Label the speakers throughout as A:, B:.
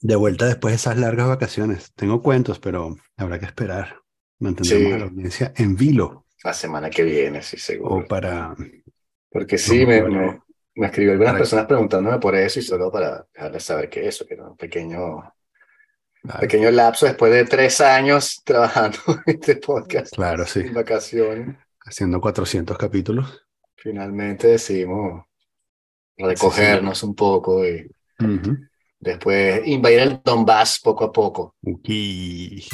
A: De vuelta después de esas largas vacaciones. Tengo cuentos, pero habrá que esperar. Mantendremos a la audiencia en vilo.
B: La semana que viene, sí, seguro.
A: O para...
B: Porque sí, me, me, me escribió algunas personas preguntándome por eso y solo para dejarles saber que eso, que era un pequeño, pequeño lapso después de tres años trabajando en este podcast.
A: Claro, sí.
B: En vacaciones.
A: Haciendo 400 capítulos.
B: Finalmente decidimos recogernos un poco y después invadir el Donbass poco a poco.
A: Okay.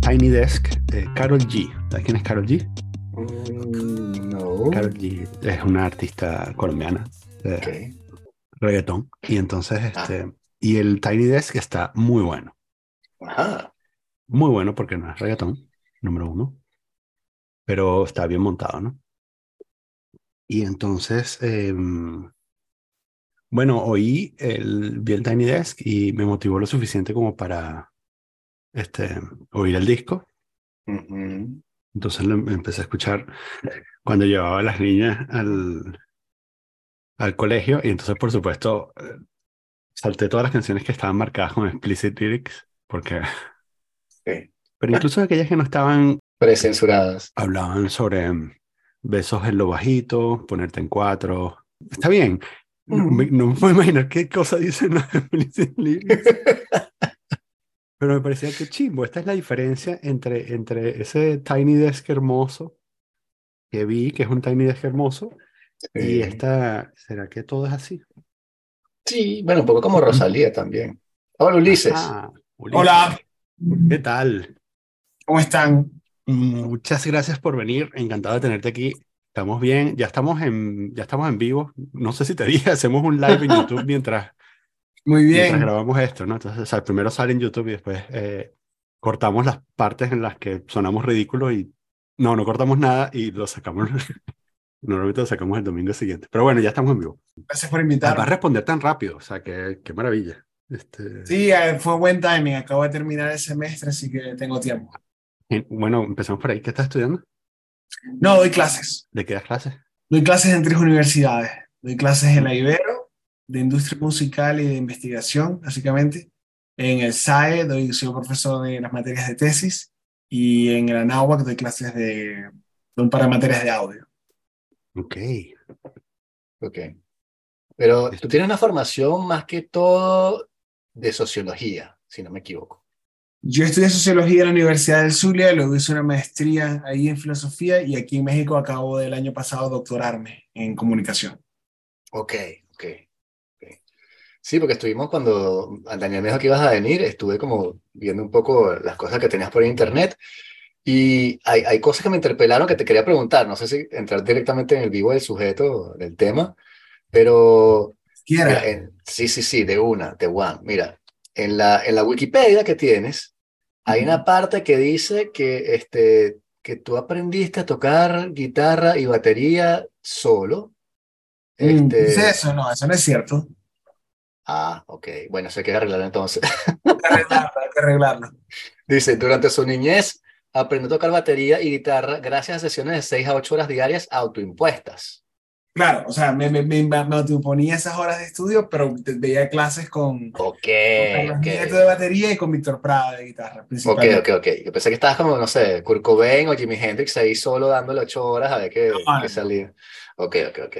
A: Tiny Desk, eh, Carol G. ¿Sabes quién es Carol G?
B: Mm, no.
A: Carol G es una artista colombiana de reggaetón. Y entonces, ah. este, y el Tiny Desk está muy bueno.
B: Ajá.
A: Muy bueno porque no es reggaetón, número uno. Pero está bien montado, ¿no? Y entonces, em, bueno, oí el, vi el Tiny Desk y me motivó lo suficiente como para este, oír el disco. Entonces lo empecé a escuchar cuando llevaba a las niñas al, al colegio y entonces por supuesto eh, salté todas las canciones que estaban marcadas con explicit lyrics porque... Pero incluso aquellas que no estaban...
B: Precensuradas.
A: Hablaban sobre besos en lo bajito, ponerte en cuatro. Está bien. No, me puedo imaginar qué cosa dicen los. Pero me parecía que chimbo, esta es la diferencia entre, entre ese Tiny Desk hermoso que vi, que es un Tiny Desk hermoso, y esta, ¿será que todo es así?
B: Sí, bueno, un poco como Rosalía también. Hola, Ulises.
C: Hola.
A: ¿Qué tal?
C: ¿Cómo están?
A: Muchas gracias por venir, encantado de tenerte aquí. Estamos bien, ya estamos en, ya estamos en vivo. No sé si te dije, hacemos un live en YouTube mientras,
C: muy bien.
A: Mientras grabamos esto, ¿no? Entonces, primero sale en YouTube y después eh, cortamos las partes en las que sonamos ridículos y no, no cortamos nada y lo sacamos. Normalmente lo sacamos el domingo siguiente. Pero bueno, ya estamos en vivo.
C: Gracias por invitarme.
A: Va a responder tan rápido, o sea, qué, qué maravilla. Este...
C: Sí, eh, fue buen timing. Acabo de terminar el semestre, así que tengo tiempo.
A: Bueno, empezamos por ahí. ¿Qué estás estudiando?
C: No, doy clases.
A: ¿De qué das clases?
C: Doy clases en tres universidades. Doy clases en la Ibero, de industria musical y de investigación, básicamente. En el SAE doy, soy profesor de las materias de tesis y en el ANAWAC doy clases de, de un par de materias de audio.
A: Ok.
B: Ok. Pero tú tienes una formación más que todo de sociología, si no me equivoco.
C: Yo estudié sociología en la Universidad del Zulia, luego hice una maestría ahí en filosofía y aquí en México acabo del año pasado doctorarme en comunicación.
B: Ok, ok. Sí, porque estuvimos cuando Daniel me dijo que ibas a venir, estuve como viendo un poco las cosas que tenías por internet y hay, hay cosas que me interpelaron que te quería preguntar. No sé si entrar directamente en el vivo del sujeto del tema, pero...
C: Mira,
B: sí, sí, sí, de una, de one. Mira, en la, en la Wikipedia que tienes, hay una parte que dice que, este, que tú aprendiste a tocar guitarra y batería solo.
C: Mm, este... eso, no, eso no es cierto.
B: Ah, ok. Bueno, eso hay que arreglarlo entonces.
C: Hay que arreglarlo, hay que arreglarlo.
B: Dice, durante su niñez aprendió a tocar batería y guitarra gracias a sesiones de 6 a 8 horas diarias autoimpuestas.
C: Claro, o sea, me, me, me, me esas horas de estudio, pero veía clases con,
B: Ok, con
C: okay. de batería y con Víctor Prada de guitarra.
B: Ok, ok, ok. Yo pensé que estabas como, no sé, Kurt Cobain o Jimi Hendrix ahí solo dándole 8 horas a ver qué, no, qué salía. Ok, ok, ok.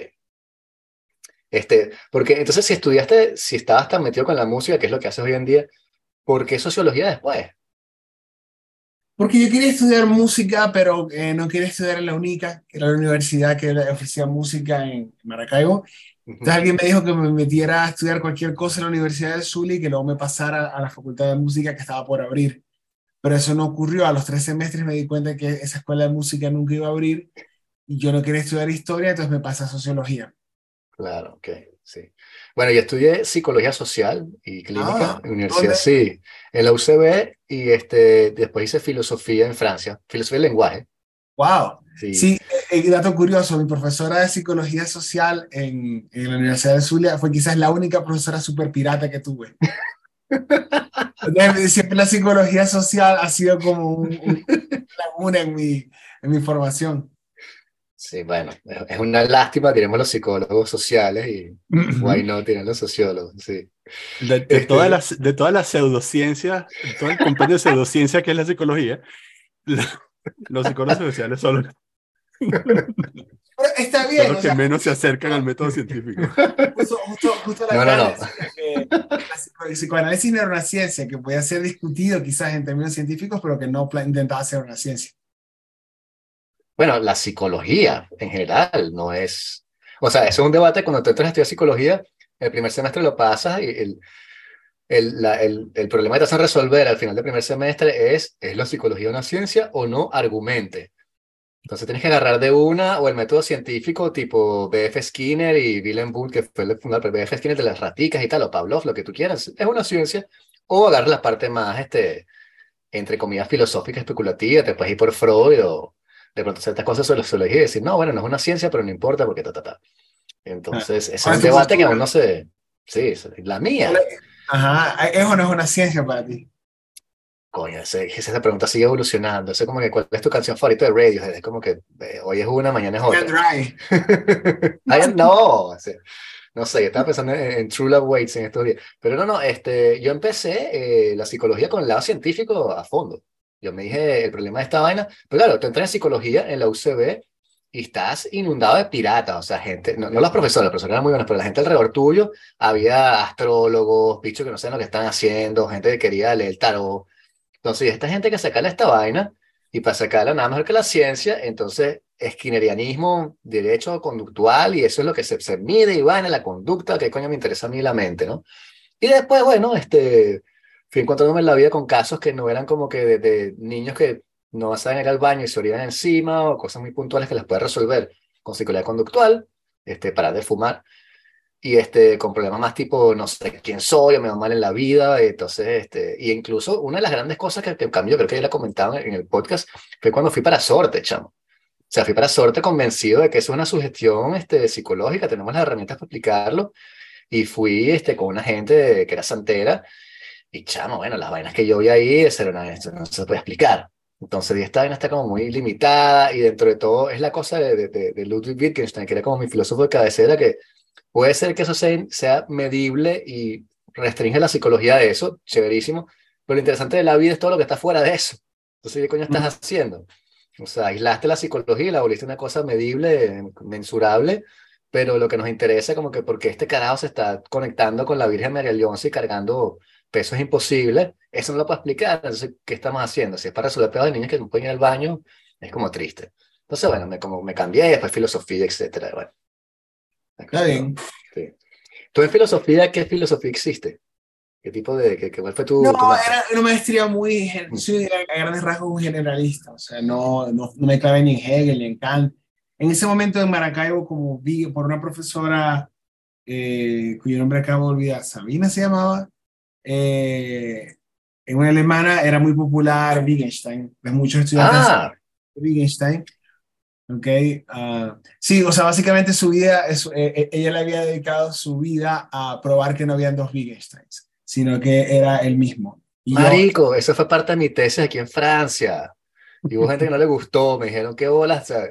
B: Este, porque entonces si estudiaste, si estabas tan metido con la música, que es lo que haces hoy en día, ¿por qué sociología después?
C: Porque yo quería estudiar música, pero eh, no quería estudiar en la única, que era la universidad que ofrecía música en Maracaibo. Entonces alguien me dijo que me metiera a estudiar cualquier cosa en la Universidad del Zulia y que luego me pasara a la Facultad de Música que estaba por abrir. Pero eso no ocurrió. A los tres semestres me di cuenta que esa escuela de música nunca iba a abrir y yo no quería estudiar historia, entonces me pasé a sociología.
B: Claro, ok, sí. Bueno, yo estudié psicología social y clínica ah, en universidad, sí, en la UCB y este, después hice filosofía en Francia, filosofía del lenguaje.
C: Wow. Sí, sí eh, dato curioso, mi profesora de psicología social en, en la Universidad de Zulia fue quizás la única profesora super pirata que tuve. Siempre la psicología social ha sido como un, una laguna en mi, en mi formación.
B: Sí, bueno, es una lástima, diremos los psicólogos sociales y why no tienen los sociólogos, sí.
A: De, de
B: Este-
A: todas las, de todas las pseudociencias, todo el compendio de pseudociencia que es la psicología, la- los psicólogos sociales son los,
C: Pero está
A: son
C: bien,
A: los
C: o
A: que
C: sea,
A: menos se acercan al método científico.
C: justo, justo, justo la
B: No, no, no.
C: que el psicoanálisis no era una ciencia que podía ser discutido quizás en términos científicos, pero que no intentaba ser una ciencia.
B: Bueno, la psicología en general no es, o sea, eso es un debate cuando tú entras a estudiar psicología, el primer semestre lo pasas y el, el, la- el, el problema que te hacen resolver al final del primer semestre es, ¿es la psicología una ciencia o no? Argumente. Entonces tienes que agarrar de una o el método científico tipo B.F. Skinner y Willem Bull, que fue el fundador de B.F. Skinner de las raticas y tal, o Pavlov, lo que tú quieras, es una ciencia, o agarrar la parte más, este, entre comillas, filosófica, especulativa, te puedes ir por Freud o de pronto ciertas cosas sobre la sociología y decir, no, bueno, no es una ciencia, pero no importa porque ta, ta, ta. Entonces, ese es
C: ¿Cuál
B: un debate que aún no se... Sí, la mía.
C: Ajá, eso no es una ciencia para ti.
B: Coño, ese- esa pregunta sigue evolucionando. Eso es como que, ¿cuál es tu canción favorita de Radiohead? Es como que eh, hoy es una, mañana es otra.
C: dry.
B: Ay, no, o sea, no sé, estaba pensando en, en True Love Waits en estos días. Pero no, no, este, yo empecé eh, la psicología con el lado científico a fondo. Yo me dije, el problema de esta vaina, pero claro, tú entras en psicología en la UCB y estás inundado de piratas, o sea, gente, no, no los profesores, los profesores eran muy buenos, pero la gente alrededor tuyo, había astrólogos, bichos que no saben lo que están haciendo, gente que quería leer el tarot. Entonces, esta gente que sacarle esta vaina, y para sacarla nada mejor que la ciencia, entonces, esquinerianismo, derecho conductual, y eso es lo que se, se mide y va en la conducta, que coño me interesa a mí la mente, ¿no? Y después, bueno, este, fui encontrándome en la vida con casos que no eran como que de, de niños que no saben ir al baño y se orinan encima, o cosas muy puntuales que las puedes resolver con psicología conductual, este, parar de fumar, y este, con problemas más tipo, no sé quién soy, o me va mal en la vida, entonces, este, y incluso una de las grandes cosas que, que en cambio, creo que ya la comentaba en el podcast, fue cuando fui para Sorte, chamo. O sea, fui para Sorte convencido de que eso es una sugestión este, psicológica, tenemos las herramientas para explicarlo, y fui este, con una gente que era santera, y chamo, bueno, las vainas que yo vi ahí, eso, era una- no se puede explicar. Entonces, esta vaina está como muy limitada, y dentro de todo es la cosa de, de, de- de Ludwig Wittgenstein, que era como mi filósofo de cabecera, que puede ser que eso sea, sea medible y restringe la psicología de eso, chéverísimo, pero lo interesante de la vida es todo lo que está fuera de eso. Entonces, ¿qué coño estás haciendo? O sea, aislaste la psicología y la volviste una cosa medible, mensurable, pero lo que nos interesa como que porque este carajo se está conectando con la Virgen María Leonce y cargando pesos imposibles, eso no lo puedo explicar. Entonces, ¿qué estamos haciendo? Si es para resolver pedos de niños que ir al baño, es como triste. Entonces, bueno, me, como me cambié, después filosofía, etcétera. Bueno,
C: Está bien.
B: Sí. ¿Tú en filosofía, qué filosofía existe? ¿Qué tipo de, qué, cuál fue tu,
C: No,
B: tu
C: era una maestría muy, gen- soy a grandes rasgos un generalista, o sea, no, no, no me clavé ni en Hegel ni en Kant. En ese momento en Maracaibo, como vi por una profesora eh, cuyo nombre acabo de olvidar, Sabina se llamaba, eh, en una alemana era muy popular Wittgenstein, muchos estudiantes
B: Ah,
C: de Wittgenstein. Ok, ah, sí, o sea, básicamente su vida, es, eh, eh, ella le había dedicado su vida a probar que no habían dos Wittgensteins, sino que era el mismo. Y yo-
B: marico, eso fue parte de mi tesis aquí en Francia. Y hubo gente que no le gustó, me dijeron, qué bolas, sea,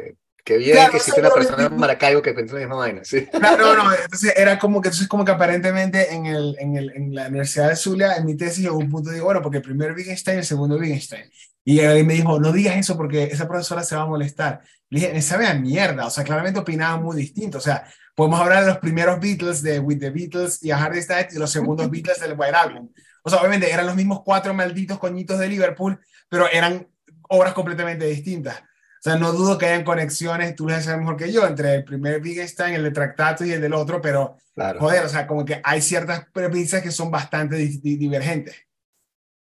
B: qué bien
C: Claro,
B: que existe una persona en. Maracaibo que piensa la misma vaina, sí.
C: No, no, no, entonces era como que, entonces como que aparentemente en, el, en, el, en la Universidad de Zulia, en mi tesis, llegó un punto de, bueno, porque el primer Wittgenstein y el segundo Wittgenstein. Y él me dijo, no digas eso porque esa profesora se va a molestar. Le dije, me sabe a mierda, o sea, claramente opinaban muy distinto, o sea, podemos hablar de los primeros Beatles, de With the Beatles y A Hard Night, y los segundos Beatles del White Album. O sea, obviamente eran los mismos cuatro malditos coñitos de Liverpool, pero eran obras completamente distintas. O sea, no dudo que hayan conexiones, tú lo sabes mejor que yo, entre el primer Wittgenstein, el de Tractatus y el del otro, pero
B: Claro.
C: joder, o sea, como que hay ciertas premisas que son bastante di- di- divergentes.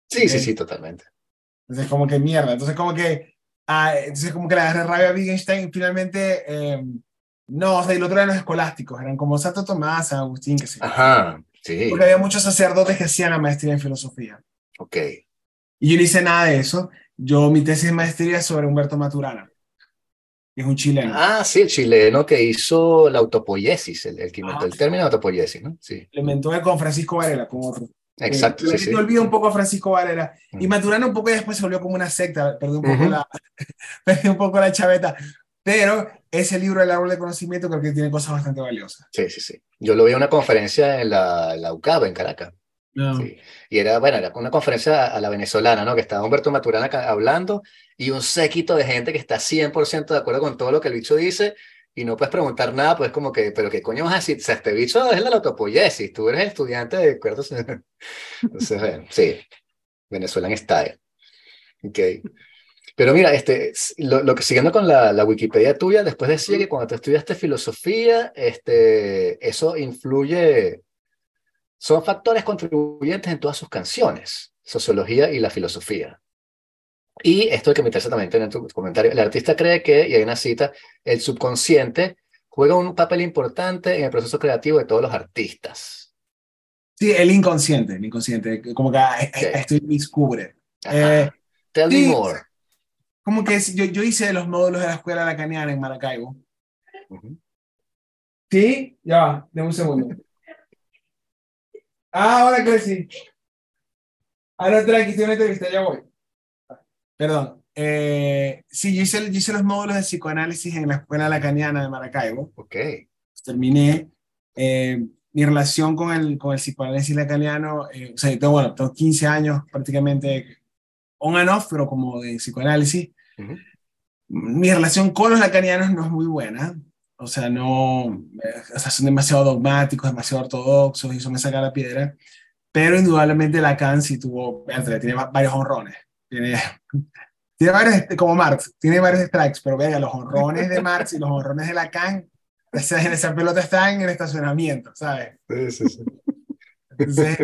B: Sí, sí, sí, totalmente.
C: Entonces, como que mierda. Entonces, como que, ah, entonces, como que le agarré rabia a Wittgenstein y finalmente, eh, no, o sea, y el otro eran los escolásticos, eran como Santo Tomás, San Agustín, que sé.
B: Ajá, sí,
C: Porque había muchos sacerdotes que hacían la maestría en filosofía.
B: ok.
C: Y yo no hice nada de eso. Yo, mi tesis de maestría es sobre Humberto Maturana, que es un chileno.
B: Ah, sí, el chileno que hizo la autopoiesis, el, el que inventó
C: Ah.
B: el término autopoiesis, ¿no? Sí,
C: Lo inventó con Francisco Varela, con otro.
B: exacto,
C: Eh,
B: sí, sí.
C: Me olvido un poco a Francisco Varela. Y. Maturana un poco después se volvió como una secta. Perdí un poco,
B: Ujú.
C: la, perdí un poco la chaveta. pero ese libro del árbol de conocimiento creo que tiene cosas bastante valiosas.
B: Sí, sí, sí. Yo lo vi en una conferencia en la, la UCAB, en Caracas.
C: No.
B: Sí. Y era, bueno, era una conferencia a la venezolana, ¿no? Que estaba Humberto Maturana hablando y un séquito de gente que está 100% de acuerdo con todo lo que el bicho dice y no puedes preguntar nada, pues como que, pero ¿qué coño vas a decir? O sea, este bicho es la autopoiesis, tú eres estudiante de cuerdos. Entonces, bueno, sí, Venezuelan Style. Ok. Pero mira, este, lo, lo que siguiendo con la, la Wikipedia tuya, después decía que cuando tú estudiaste filosofía, este, eso influye, son factores contribuyentes en todas sus canciones, sociología y la filosofía. Y esto es que me interesa también tener tu comentario. El artista cree que, y hay una cita, el subconsciente juega un papel importante en el proceso creativo de todos los artistas.
C: Sí, el inconsciente, el inconsciente, como que ah,
B: Ok.
C: esto descubre.
B: Ajá.
C: Eh,
B: Tell me
C: sí,
B: more.
C: Como que yo, yo hice los módulos de la escuela lacaniana en Maracaibo. Sí, ya dame un segundo. Ah, ahora que sí. Ahora tranqui, estoy en una entrevista, ya voy. Perdón. Eh, sí, yo hice, yo hice los módulos de psicoanálisis en la escuela lacaniana de Maracaibo.
B: Ok.
C: Terminé. eh, mi relación con el, con el psicoanálisis lacaniano, eh, o sea, tengo, bueno, tengo 15 años prácticamente on and off, pero como de psicoanálisis. Mi relación con los lacanianos no es muy buena. O sea, no, eh, o sea, son demasiado dogmáticos, demasiado ortodoxos y eso me saca la piedra. Pero indudablemente Lacan sí tuvo, tiene va- varios honrones. Tiene, tiene varios, este, como Marx, tiene varios strikes, pero vea, los honrones de Marx y los honrones de Lacan, esa, esa pelota está en el estacionamiento, ¿sabes?
B: Sí, sí, sí.
C: Entonces,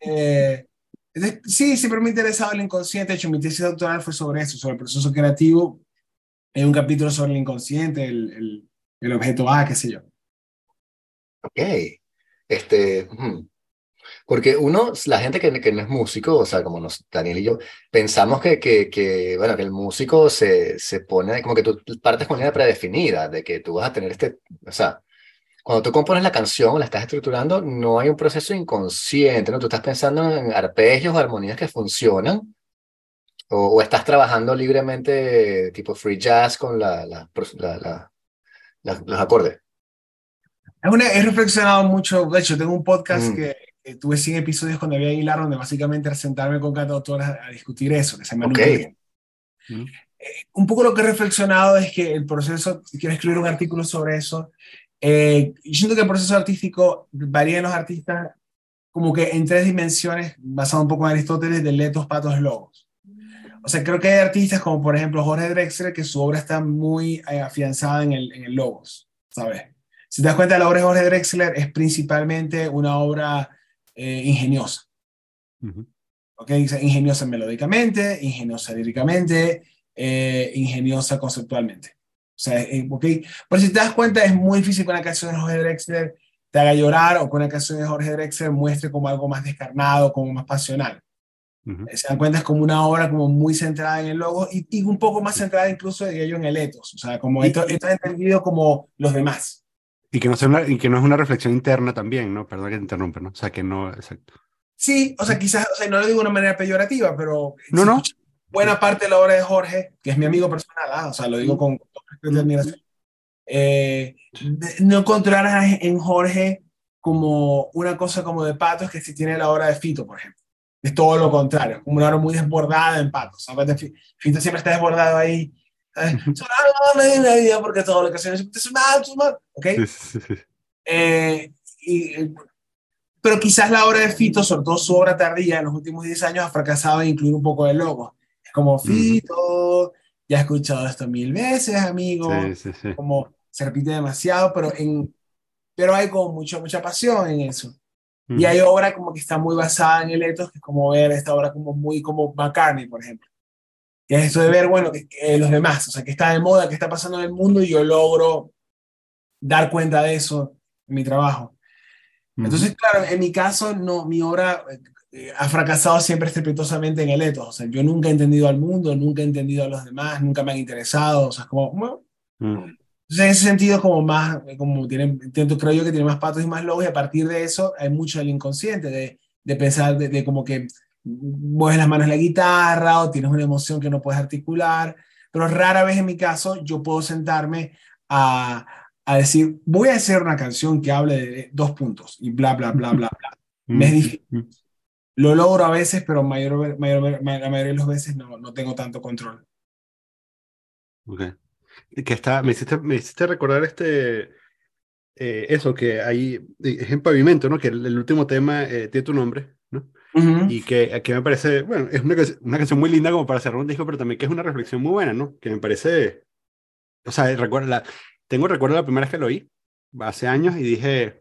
C: eh, entonces, sí, siempre me ha interesado el inconsciente. De hecho, mi tesis doctoral fue sobre eso, sobre el proceso creativo. Hay un capítulo sobre el inconsciente, el, el, el objeto A, qué sé yo.
B: Ok. Este, porque uno, la gente que, que no es músico, o sea, como nos, Daniel y yo, pensamos que, que, que, bueno, que el músico se, se pone, como que tú partes con una idea predefinida, de que tú vas a tener este, o sea, cuando tú compones la canción, la estás estructurando, no hay un proceso inconsciente, ¿no? Tú estás pensando en arpegios o armonías que funcionan, o, estás trabajando libremente, tipo free jazz, con la- la- los acordes.
C: Es una- he reflexionado mucho, de hecho, tengo un podcast
B: Mm.
C: que, que tuve 100 episodios con David Aguilar, donde básicamente era sentarme con cantautores a, a discutir eso, que se llama
B: Ok.
C: Nunca-
A: Mm.
C: Eh, un poco lo que he reflexionado es que el proceso, quiero escribir un artículo sobre eso, eh, yo siento que el proceso artístico varía en los artistas como que en tres dimensiones, basado un poco en Aristóteles, de letos, patos, logos. O sea, creo que hay artistas como por ejemplo Jorge Drexler, que su obra está muy eh, afianzada en el, en el logos, ¿sabes? Si te das cuenta, la obra de Jorge Drexler es principalmente una obra eh, ingeniosa. ¿ok? Ingeniosa melódicamente, ingeniosa líricamente, eh, ingeniosa conceptualmente. O sea, ¿ok? Pero si te das cuenta, es muy difícil que una canción de Jorge Drexler te haga llorar o que una canción de Jorge Drexler muestre como algo más descarnado, como más pasional.
A: Ujú.
C: Se dan cuenta, es como una obra como muy centrada en el logo y, y un poco más centrada incluso, diría yo, en el etos. O sea, como esto, esto es entendido como los demás.
A: Y que, no sea una, y que no es una reflexión interna también, ¿no? Perdón que te interrumpa, ¿no? O sea, que no, exacto.
C: Sí, o sea, quizás, o sea, no lo digo de una manera peyorativa, pero
A: No, no.
C: buena parte de la obra de Jorge, que es mi amigo personal, ah, o sea, lo digo con, con respeto y admiración, eh, no encontrarás en Jorge como una cosa como de patos que si tiene la obra de Fito, por ejemplo. Es todo lo contrario, como una obra muy desbordada en patos. ¿sabes? Fi- Fito siempre está desbordado ahí. porque todo lo que se es mal. ¿Ok? Eh, y, eh, pero quizás la obra de Fito, sobre todo su obra tardía en los últimos 10 años, ha fracasado en incluir un poco de logo. Es como Fito, ya he escuchado esto mil veces, amigo.
A: Sí, sí, sí.
C: Como se repite demasiado, pero, en, pero hay como mucho, mucha pasión en eso. Y hay obra como que está muy basada en el ethos, que es como ver esta obra como muy como McCartney, por ejemplo. Que es esto de ver, bueno, que, que los demás, o sea, que está de moda, que está pasando en el mundo y yo logro dar cuenta de eso en mi trabajo. Entonces, claro, en mi caso, no, mi obra eh, ha fracasado siempre estrepitosamente en el ethos. O sea, yo nunca he entendido al mundo, nunca he entendido a los demás, nunca me han interesado. O sea, es como, bueno,
A: Mm.
C: Entonces, en ese sentido, como más, como tiene, intento, creo yo que tiene más patos y más logos, y a partir de eso hay mucho del inconsciente, de, de pensar, de, de como que mueves las manos en la guitarra o tienes una emoción que no puedes articular, pero rara vez en mi caso yo puedo sentarme a, a decir, voy a hacer una canción que hable de dos puntos y bla, bla, bla, bla, bla. Me es difícil. Lo logro a veces, pero mayor, mayor, la mayoría de las veces no, no tengo tanto control.
A: Ok. Que está, me hiciste, me hiciste recordar este, eh, eso, que ahí es en pavimento, ¿no? Que el, último tema eh, tiene tu nombre, ¿no? Y que, que me parece, bueno, es una, una canción muy linda como para cerrar un disco, pero también que es una reflexión muy buena, ¿no? Que me parece, o sea, recuerda, tengo recuerdo la primera vez que lo oí, hace años, y dije,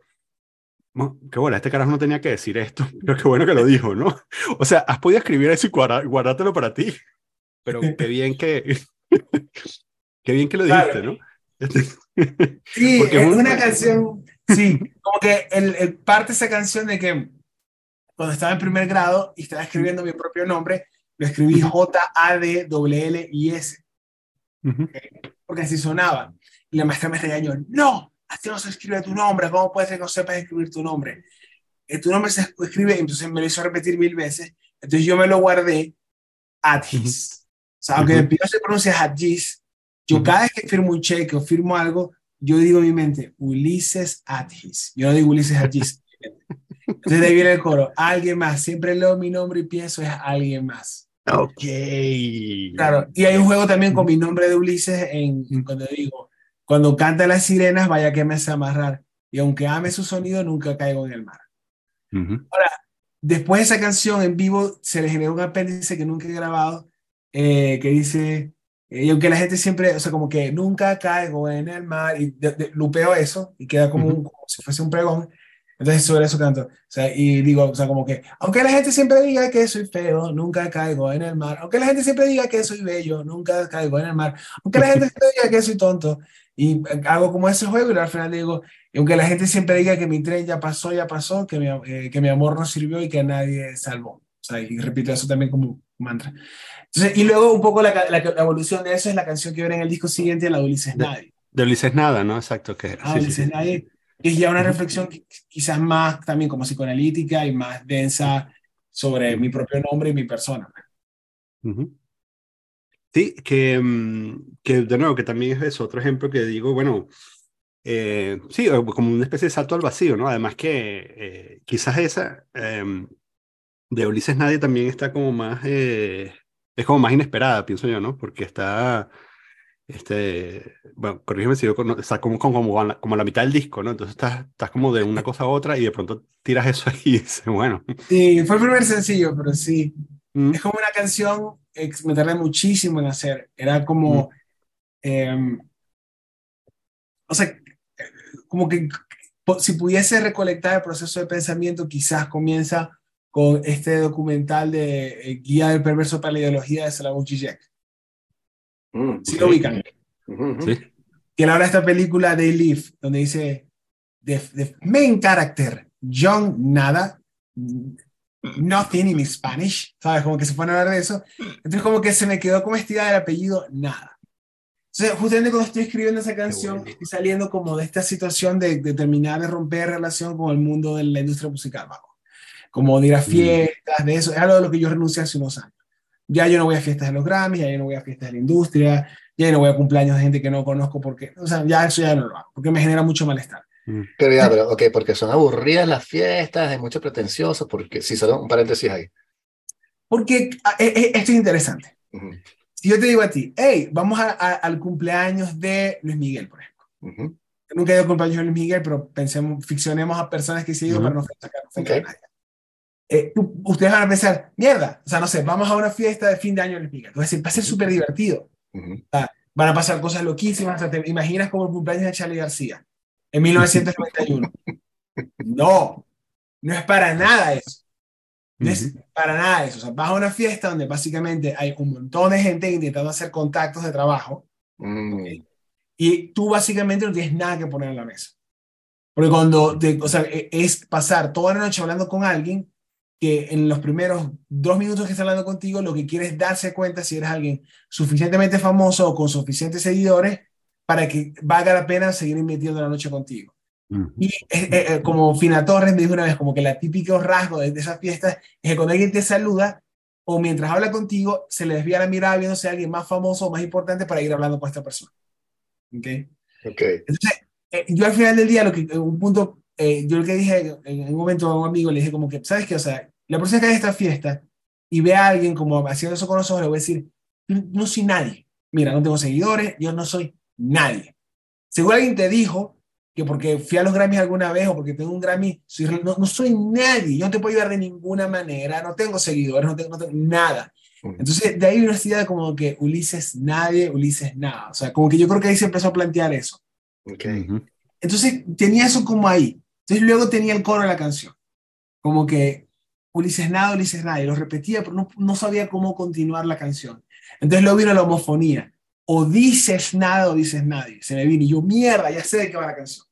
A: qué bueno, este carajo no tenía que decir esto, pero qué bueno que lo dijo, ¿no? O sea, has podido escribir eso y guardártelo para ti, pero qué bien que, qué bien que lo dijiste, ¿no?
C: Sí, es una canción, sí, como que el, el parte esa canción de que cuando estaba en primer grado y estaba escribiendo mi propio nombre, lo escribí J-A-D-L-L-I-S. Porque así sonaba. Y la maestra me regañó, no, así no se escribe tu nombre, ¿cómo puede ser que no sepas escribir tu nombre? Eh, tu nombre se escribe, entonces me lo hizo repetir mil veces, entonces yo me lo guardé, Adgis. O sea, aunque uh se pronuncia Adgis, yo cada vez que firmo un cheque o firmo algo, yo digo en mi mente, Ulises Adgis. Yo no digo Ulises Adgis. Entonces ahí viene el coro, alguien más. Siempre leo mi nombre y pienso es alguien más.
A: Ok.
C: Claro, y hay un juego también con mi nombre de Ulises en, cuando digo, cuando canta las sirenas, vaya que me hace amarrar. Y aunque ame su sonido, nunca caigo en el mar. Ahora, después de esa canción en vivo, se le generó un apéndice que nunca he grabado, eh, que dice, y aunque la gente siempre, o sea, como que nunca caigo en el mar, y lupeo eso, y queda como, como si fuese un pregón. Entonces sobre eso canto. O sea, y digo, o sea, como que, aunque la gente siempre diga que soy feo, nunca caigo en el mar. Aunque la gente siempre diga que soy bello, nunca caigo en el mar. Aunque la gente siempre diga que soy tonto. Y hago como ese juego y al final digo, y aunque la gente siempre diga que mi tren ya pasó, ya pasó, que mi, eh, que mi amor no sirvió y que nadie salvó. O sea, y repito eso también como mantra. Entonces, y luego un poco la, la, evolución de eso es la canción que viene en el disco siguiente, la de Ulises Nadie.
A: De Ulises Nada, ¿no? Exacto. Que,
C: ah, sí, Ulises Nadie es ya una reflexión quizás más también como psicoanalítica y más densa sobre mi propio nombre y mi persona.
A: Sí, que, mm, que de nuevo, que también es otro ejemplo que digo, bueno, eh, sí, como una especie de salto al vacío, ¿no? Además que eh, quizás esa em, de Ulises Nadie también está como más, eh, es como más inesperada, pienso yo, ¿no? Porque está este, bueno, corrígeme si yo, está como, como, como, la mitad del disco, ¿no? Entonces estás, estás como de una cosa a otra y de pronto tiras eso y dices, bueno.
C: Sí, fue el primer sencillo, pero sí. Mm. Es como una canción me tardé muchísimo en hacer. Era como, mm. em, o sea, como que si pudiese recolectar el proceso de pensamiento, quizás comienza con este documental de eh, Guía del Perverso para la Ideología de Slavoj Žižek Mm, sí lo ubican. Sí. Que él habla de esta película They Live, donde dice, the, main character, John Nada, nothing in Spanish, ¿sabes? Como que se pone a hablar de eso. Entonces como que se me quedó idea del apellido Nada. Entonces, justamente cuando estoy escribiendo esa canción, estoy saliendo como de esta situación de, de, terminar de romper relación con el mundo de la industria musical, vamos. Como de ir a mm. fiestas, de eso. Es algo de lo que yo renuncié hace unos años ya yo no voy a fiestas de los Grammys, ya yo no voy a fiestas de la industria, ya yo no voy a cumpleaños de gente que no conozco porque, o sea, ya eso ya no lo hago, porque me genera mucho malestar.
B: Mm. Pero ya, pero, ok, porque son aburridas las fiestas, hay mucho pretencioso, porque, si solo un paréntesis ahí.
C: Porque eh, eh, esto es interesante. Si yo te digo a ti, hey, vamos a, al cumpleaños de Luis Miguel, por ejemplo. Nunca he ido al cumpleaños de Luis Miguel, pero pensemos, ficcionemos a personas que se han ido para no sacar, okay. Eh, ustedes van a pensar, mierda, o sea, no sé, vamos a una fiesta de fin de año en el Pica. Va a ser súper divertido. van a pasar cosas loquísimas. te imaginas como el cumpleaños de Charlie García en 1991. no, no es para nada eso. No es para nada eso. O sea, vas a una fiesta donde básicamente hay un montón de gente intentando hacer contactos de trabajo. Mm. Y tú básicamente no tienes nada que poner en la mesa. Porque cuando, o sea, e, es pasar toda la noche hablando con alguien que en los primeros dos minutos que está hablando contigo, lo que quiere es darse cuenta si eres alguien suficientemente famoso o con suficientes seguidores para que valga la pena seguir invirtiendo la noche contigo. Y eh, eh, eh, como Fina Torres me dijo una vez, como que la típico rasgo de, esa esas fiestas es que cuando alguien te saluda, o mientras habla contigo, se le desvía la mirada viéndose a alguien más famoso o más importante para ir hablando con esta persona. ¿Ok?
B: Okay.
C: Entonces, eh, yo al final del día, lo que, un punto, eh, yo lo que dije en, un momento a un amigo, le dije como que, ¿sabes qué? O sea, la persona que hay esta fiesta y ve a alguien como haciendo eso con nosotros, le voy a decir, no soy nadie. Mira, no tengo seguidores, yo no soy nadie. Seguro alguien te dijo que porque fui a los Grammys alguna vez o porque tengo un Grammy, no, no, soy nadie, yo no te puedo ayudar de ninguna manera, no tengo seguidores, no tengo, no tengo nada. Entonces, de ahí una idea como que Ulises nadie, Ulises nada. O sea, como que yo creo que ahí se empezó a plantear eso.
B: Okay.
C: Entonces, tenía eso como ahí. Entonces, luego tenía el coro de la canción. Como que Ulises nada, Ulises nada. Y lo repetía, pero no, no sabía cómo continuar la canción. Entonces, luego vino la homofonía o dices nada o dices nadie. Se me vino y yo, mierda, ya sé de qué va la canción.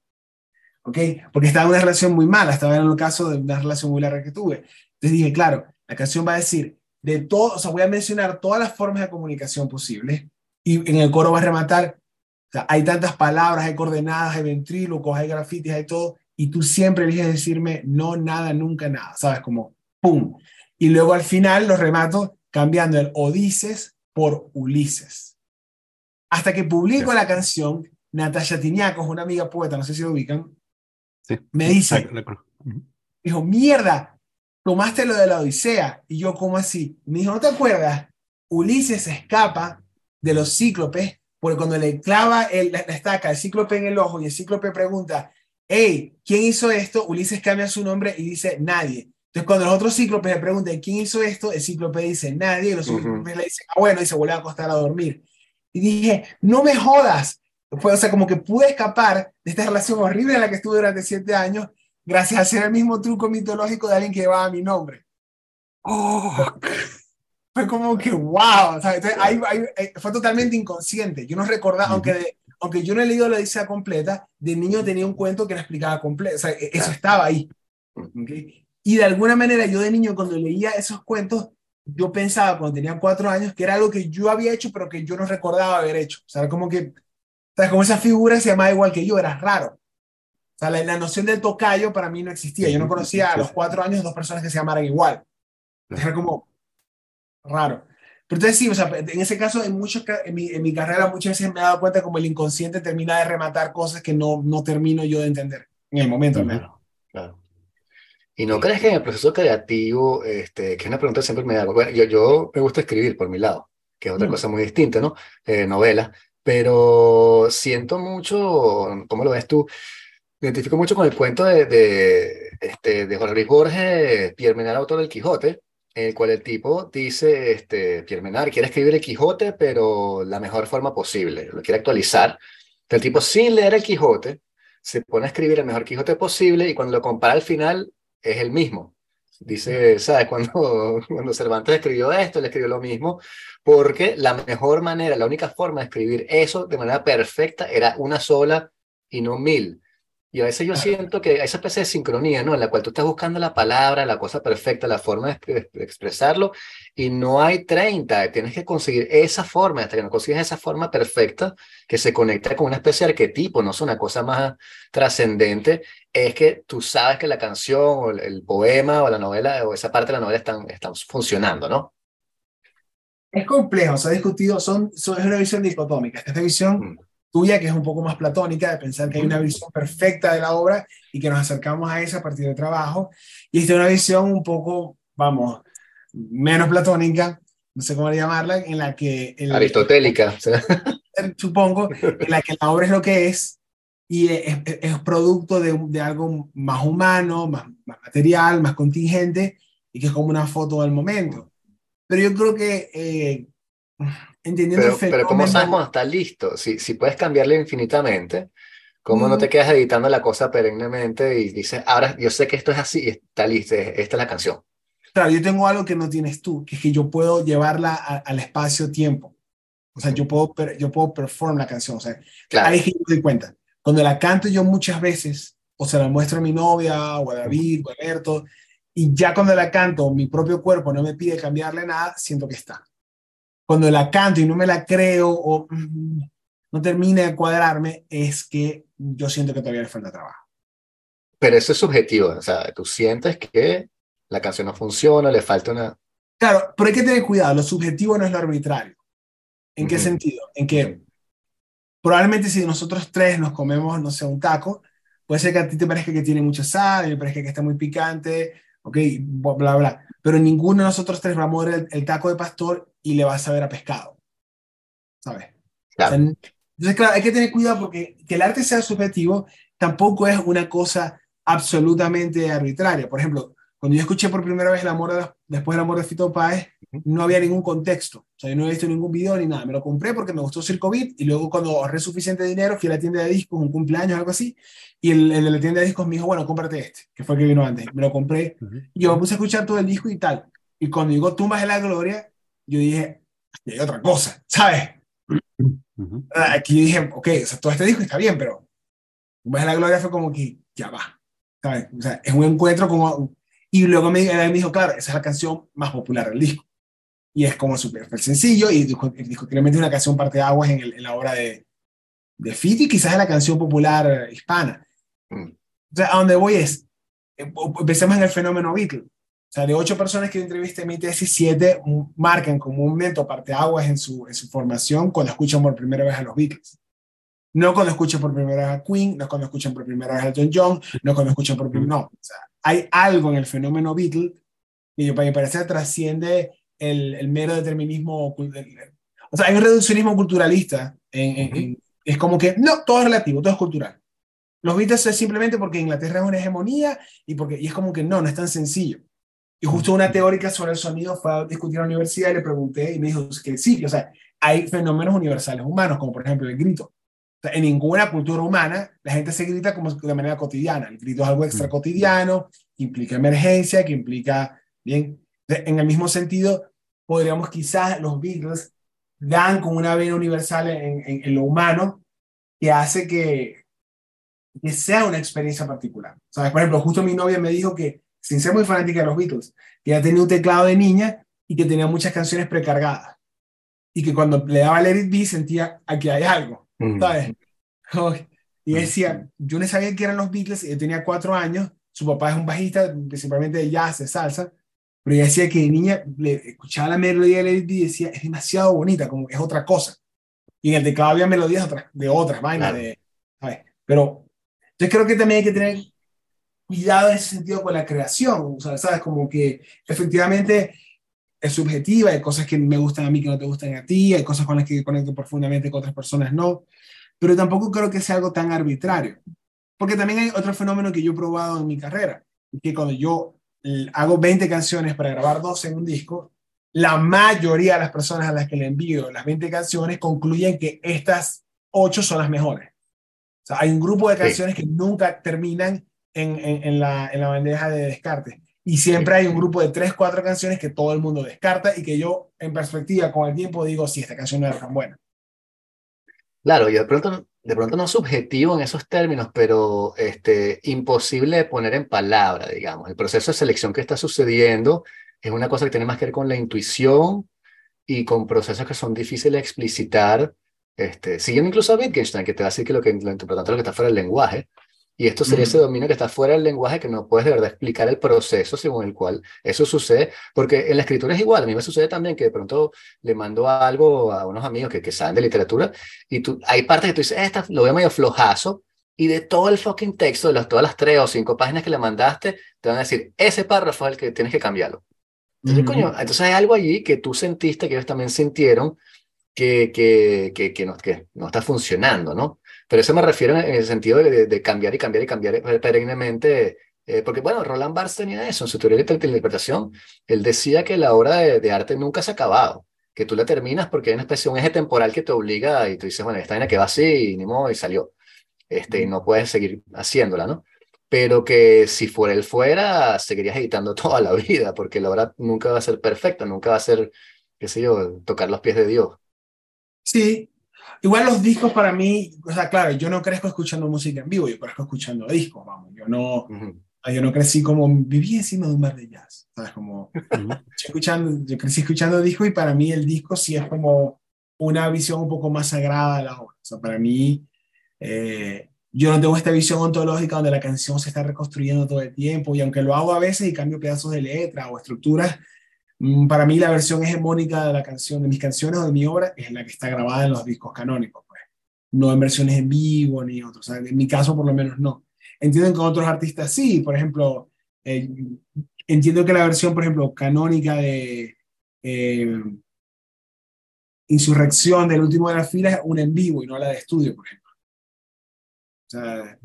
C: ¿Ok? Porque estaba en una relación muy mala, estaba en el caso de una relación muy larga que tuve. Entonces dije, claro, la canción va a decir, de todo, o sea, voy a mencionar todas las formas de comunicación posibles y en el coro va a rematar, o sea, hay tantas palabras, hay coordenadas, hay ventrílocos, hay grafitis, hay todo, y tú siempre eliges decirme no, nada, nunca, nada, ¿sabes? Como, ¡pum! Y luego al final lo remato cambiando el Odises por Ulises. Hasta que publico la canción, Natalia Tiniacos, una amiga poeta, no sé si lo ubican, me dice, dijo, mierda, tomaste lo de la Odisea. Y yo, ¿cómo así? Me dijo, ¿no te acuerdas? Ulises escapa de los cíclopes, porque cuando le clava el, la, estaca el cíclope en el ojo y el cíclope pregunta, hey, ¿quién hizo esto? Ulises cambia su nombre y dice, nadie. Entonces, cuando los otros cíclopes le preguntan, ¿quién hizo esto? El cíclope dice, nadie. Y los cíclopes le dicen, ah, bueno, y se vuelve a acostar a dormir. Y dije, no me jodas. Fue, o sea, como que pude escapar de esta relación horrible en la que estuve durante siete años gracias a hacer el mismo truco mitológico de alguien que llevaba mi nombre. Oh, fue como que, wow. O sea, eh, fue totalmente inconsciente. Yo no recordaba, aunque, aunque yo no he leído la Odisea completa, de niño tenía un cuento que la explicaba completo. O sea, e, eso estaba ahí. Y de alguna manera yo de niño cuando leía esos cuentos yo pensaba cuando tenía cuatro años que era algo que yo había hecho, pero que yo no recordaba haber hecho. O sea, como que, o como esa figura se llamaba igual que yo, era raro. O sea, la, noción del tocayo para mí no existía. Yo no conocía a los cuatro años dos personas que se llamaran igual. Era como raro. Pero entonces sí, o sea, en ese caso, en, muchos, en, mi, en mi carrera muchas veces me he dado cuenta como el inconsciente termina de rematar cosas que no, no termino yo de entender en el momento.
B: Claro, claro. ¿Y no crees que en el proceso creativo, este, que es una pregunta que siempre me da, bueno, yo, yo me gusta escribir por mi lado, que es otra mm. cosa muy distinta, ¿no? Eh, novela, pero siento mucho, ¿cómo lo ves tú? Me identifico mucho con el cuento de, de, este, de Jorge Luis Borges, Pierre Menard, autor del Quijote, en el cual el tipo dice, este, Pierre Menard quiere escribir el Quijote, pero la mejor forma posible, lo quiere actualizar. El tipo, sin leer el Quijote, se pone a escribir el mejor Quijote posible y cuando lo compara al final, es el mismo. Dice, ¿sabes? Cuando, cuando Cervantes escribió esto, le escribió lo mismo, porque la mejor manera, la única forma de escribir eso de manera perfecta era una sola y no mil. Y a veces yo siento que hay esa especie de sincronía, ¿no? En la cual tú estás buscando la palabra, la cosa perfecta, la forma de, expresarlo, y no hay 30. Tienes que conseguir esa forma, hasta que no consigues esa forma perfecta que se conecta con una especie de arquetipo, no es una cosa más trascendente, es que tú sabes que la canción, o el, poema, o la novela, o esa parte de la novela están, están funcionando, ¿no?
C: Es complejo, se ha discutido, son, son, es una visión dicotómica. Esta visión. Mm tuya, que es un poco más platónica, de pensar que hay una visión perfecta de la obra y que nos acercamos a esa a partir del trabajo. Y esta es una visión un poco, vamos, menos platónica, no sé cómo llamarla, en la que...
B: El, Aristotélica.
C: Supongo, en la que la obra es lo que es y es, es producto de, de, algo más humano, más, más, material, más contingente y que es como una foto del momento. Pero yo creo que eh,
B: pero, Pero ¿cómo sabes cuando está listo? Si, si puedes cambiarle infinitamente, ¿cómo no te mm. quedas editando la cosa perennemente y dices, ahora yo sé que esto es así y está listo, esta es la canción?
C: Claro, yo tengo algo que no tienes tú, que es que yo puedo llevarla al espacio-tiempo. O sea, yo puedo, yo puedo perform la canción. O sea, claro. ahí que yo me doy cuenta. Cuando la canto yo muchas veces, o se la muestro a mi novia, o a David, o a Alberto, y ya cuando la canto, mi propio cuerpo no me pide cambiarle nada, siento que está cuando la canto y no me la creo o mm, no termina de cuadrarme, es que yo siento que todavía le falta trabajo.
B: Pero eso es subjetivo, o sea, tú sientes que la canción no funciona, le falta una...
C: Claro, pero hay que tener cuidado, lo subjetivo no es lo arbitrario. ¿En qué sentido? En que probablemente si nosotros tres nos comemos, no sé, un taco, puede ser que a ti te parezca que tiene mucha sal, me parezca que está muy picante, ok, bla, bla, Pero ninguno de nosotros tres va a mover el, taco de pastor y le va a saber a pescado. ¿Sabes? entonces, claro, hay que tener cuidado porque que el arte sea subjetivo tampoco es una cosa absolutamente arbitraria. Por ejemplo, cuando yo escuché por primera vez el amor de, después del amor de Fito Páez, no había ningún contexto. O sea, yo no he visto ningún video ni nada. Me lo compré porque me gustó Circo Beat y luego cuando ahorré suficiente dinero fui a la tienda de discos, un cumpleaños o algo así, y el, de la tienda de discos me dijo, bueno, cómprate este, que fue el que vino antes. Me lo compré y yo me puse a escuchar todo el disco y tal. Y cuando llegó Tumbas de la Gloria, yo dije, hay otra cosa, ¿sabes? Aquí yo dije, ok, o sea, todo este disco está bien, pero Tumbas de la Gloria fue como que, ya va, ¿sabes? O sea, es un encuentro como y luego me, me dijo, claro, esa es la canción más popular del disco. Y es como súper sencillo y discutiblemente es una canción parte de aguas en, en, la obra de, de Fiti, quizás es la canción popular hispana. Mm. O sea, a donde voy es, eh, empecemos en el fenómeno Beatle. O sea, de ocho personas que entrevisté en mi tesis, siete marcan como un momento aguas en su, en su formación cuando escuchan por primera vez a los Beatles. No cuando escuchan por primera vez a Queen, no cuando escuchan por primera vez a John John, no cuando escuchan por primera vez, no. O sea, hay algo en el fenómeno Beatle que yo, para mi parecer trasciende el, el, mero determinismo, o sea, hay un reduccionismo culturalista, en, es como que, no, todo es relativo, todo es cultural. Los Beatles es simplemente porque Inglaterra es una hegemonía y, porque, y es como que no, no es tan sencillo. Y justo una teórica sobre el sonido fue a discutir en la universidad y le pregunté y me dijo que sí, o sea, hay fenómenos universales humanos, como por ejemplo el grito en ninguna cultura humana la gente se grita como de manera cotidiana. El grito es algo extra mm. cotidiano, que implica emergencia, que implica, bien, en el mismo sentido, podríamos quizás los Beatles dan como una vena universal en, en, lo humano que hace que, que sea una experiencia particular. ¿Sabes? Por ejemplo, justo mi novia me dijo que, sin ser muy fanática de los Beatles, que ella tenía un teclado de niña y que tenía muchas canciones precargadas. Y que cuando le daba Let It Be sentía, aquí hay algo. ¿sabes? Y decía, yo no sabía que eran los Beatles, yo tenía cuatro años, su papá es un bajista, principalmente de jazz, de salsa, pero ella decía que de niña le escuchaba la melodía de Lady y decía, es demasiado bonita, como es otra cosa. Y en el teclado había melodías de otras vainas, de, ¿sabes? Pero yo creo que también hay que tener cuidado en ese sentido con la creación, o sea, ¿sabes? Como que efectivamente es subjetiva, hay cosas que me gustan a mí que no te gustan a ti, hay cosas con las que conecto profundamente con otras personas no, pero tampoco creo que sea algo tan arbitrario, porque también hay otro fenómeno que yo he probado en mi carrera, que cuando yo eh, hago 20 canciones para grabar 12 en un disco, la mayoría de las personas a las que le envío las 20 canciones concluyen que estas 8 son las mejores. O sea, hay un grupo de canciones que nunca terminan en, en, en, la, en la bandeja de descarte. Y siempre hay un grupo de tres, cuatro canciones que todo el mundo descarta y que yo, en perspectiva, con el tiempo, digo, sí, esta canción no era tan buena.
B: Claro, y de pronto, de pronto no subjetivo en esos términos, pero este, imposible de poner en palabra, digamos. El proceso de selección que está sucediendo es una cosa que tiene más que ver con la intuición y con procesos que son difíciles de explicitar. Este, siguiendo incluso a Wittgenstein, que te va a decir que lo, que, lo importante es lo que está fuera del lenguaje, y esto sería ese dominio que está fuera del lenguaje que no puedes de verdad explicar el proceso según el cual eso sucede, porque en la escritura es igual. A mí me sucede también que de pronto le mando algo a unos amigos que, que saben de literatura y tú, hay partes que tú dices, esta lo veo medio flojazo, y de todo el fucking texto, de las, todas las tres o cinco páginas que le mandaste, te van a decir, ese párrafo es el que tienes que cambiarlo. Entonces, coño, entonces hay algo allí que tú sentiste, que ellos también sintieron, que, que, que, que, no, que no está funcionando, ¿no? Pero eso me refiero en el sentido de, cambiar y cambiar y cambiar perennemente, eh, porque bueno, Roland Barthes tenía eso en su teoría de interpretación. Él decía que la obra de, arte nunca se ha acabado, que tú la terminas porque hay una especie, un eje temporal que te obliga y tú dices, bueno, esta vaina que va así y ni modo y salió. Este, y no puedes seguir haciéndola, ¿no? Pero que si fuera él fuera, seguirías editando toda la vida, porque la obra nunca va a ser perfecta, nunca va a ser, qué sé yo, tocar los pies de Dios.
C: Sí, Igual los discos para mí, o sea, claro, yo no crezco escuchando música en vivo, yo crezco escuchando discos, vamos, yo no, yo no crecí como, viví encima de un mar de jazz, ¿sabes? Como, escuchando, yo crecí escuchando discos y para mí el disco sí es como una visión un poco más sagrada de la obra, o sea, para mí, eh, yo no tengo esta visión ontológica donde la canción se está reconstruyendo todo el tiempo y aunque lo hago a veces y cambio pedazos de letra o estructuras, para mí la versión hegemónica de la canción, de mis canciones o de mi obra, es la que está grabada en los discos canónicos, pues. No en versiones en vivo ni otros. O sea, en mi caso, por lo menos, no. Entiendo que otros artistas sí. Por ejemplo, eh, entiendo que la versión, por ejemplo, canónica de eh, Insurrección del último de la fila es una en vivo y no la de estudio, por ejemplo. O sea,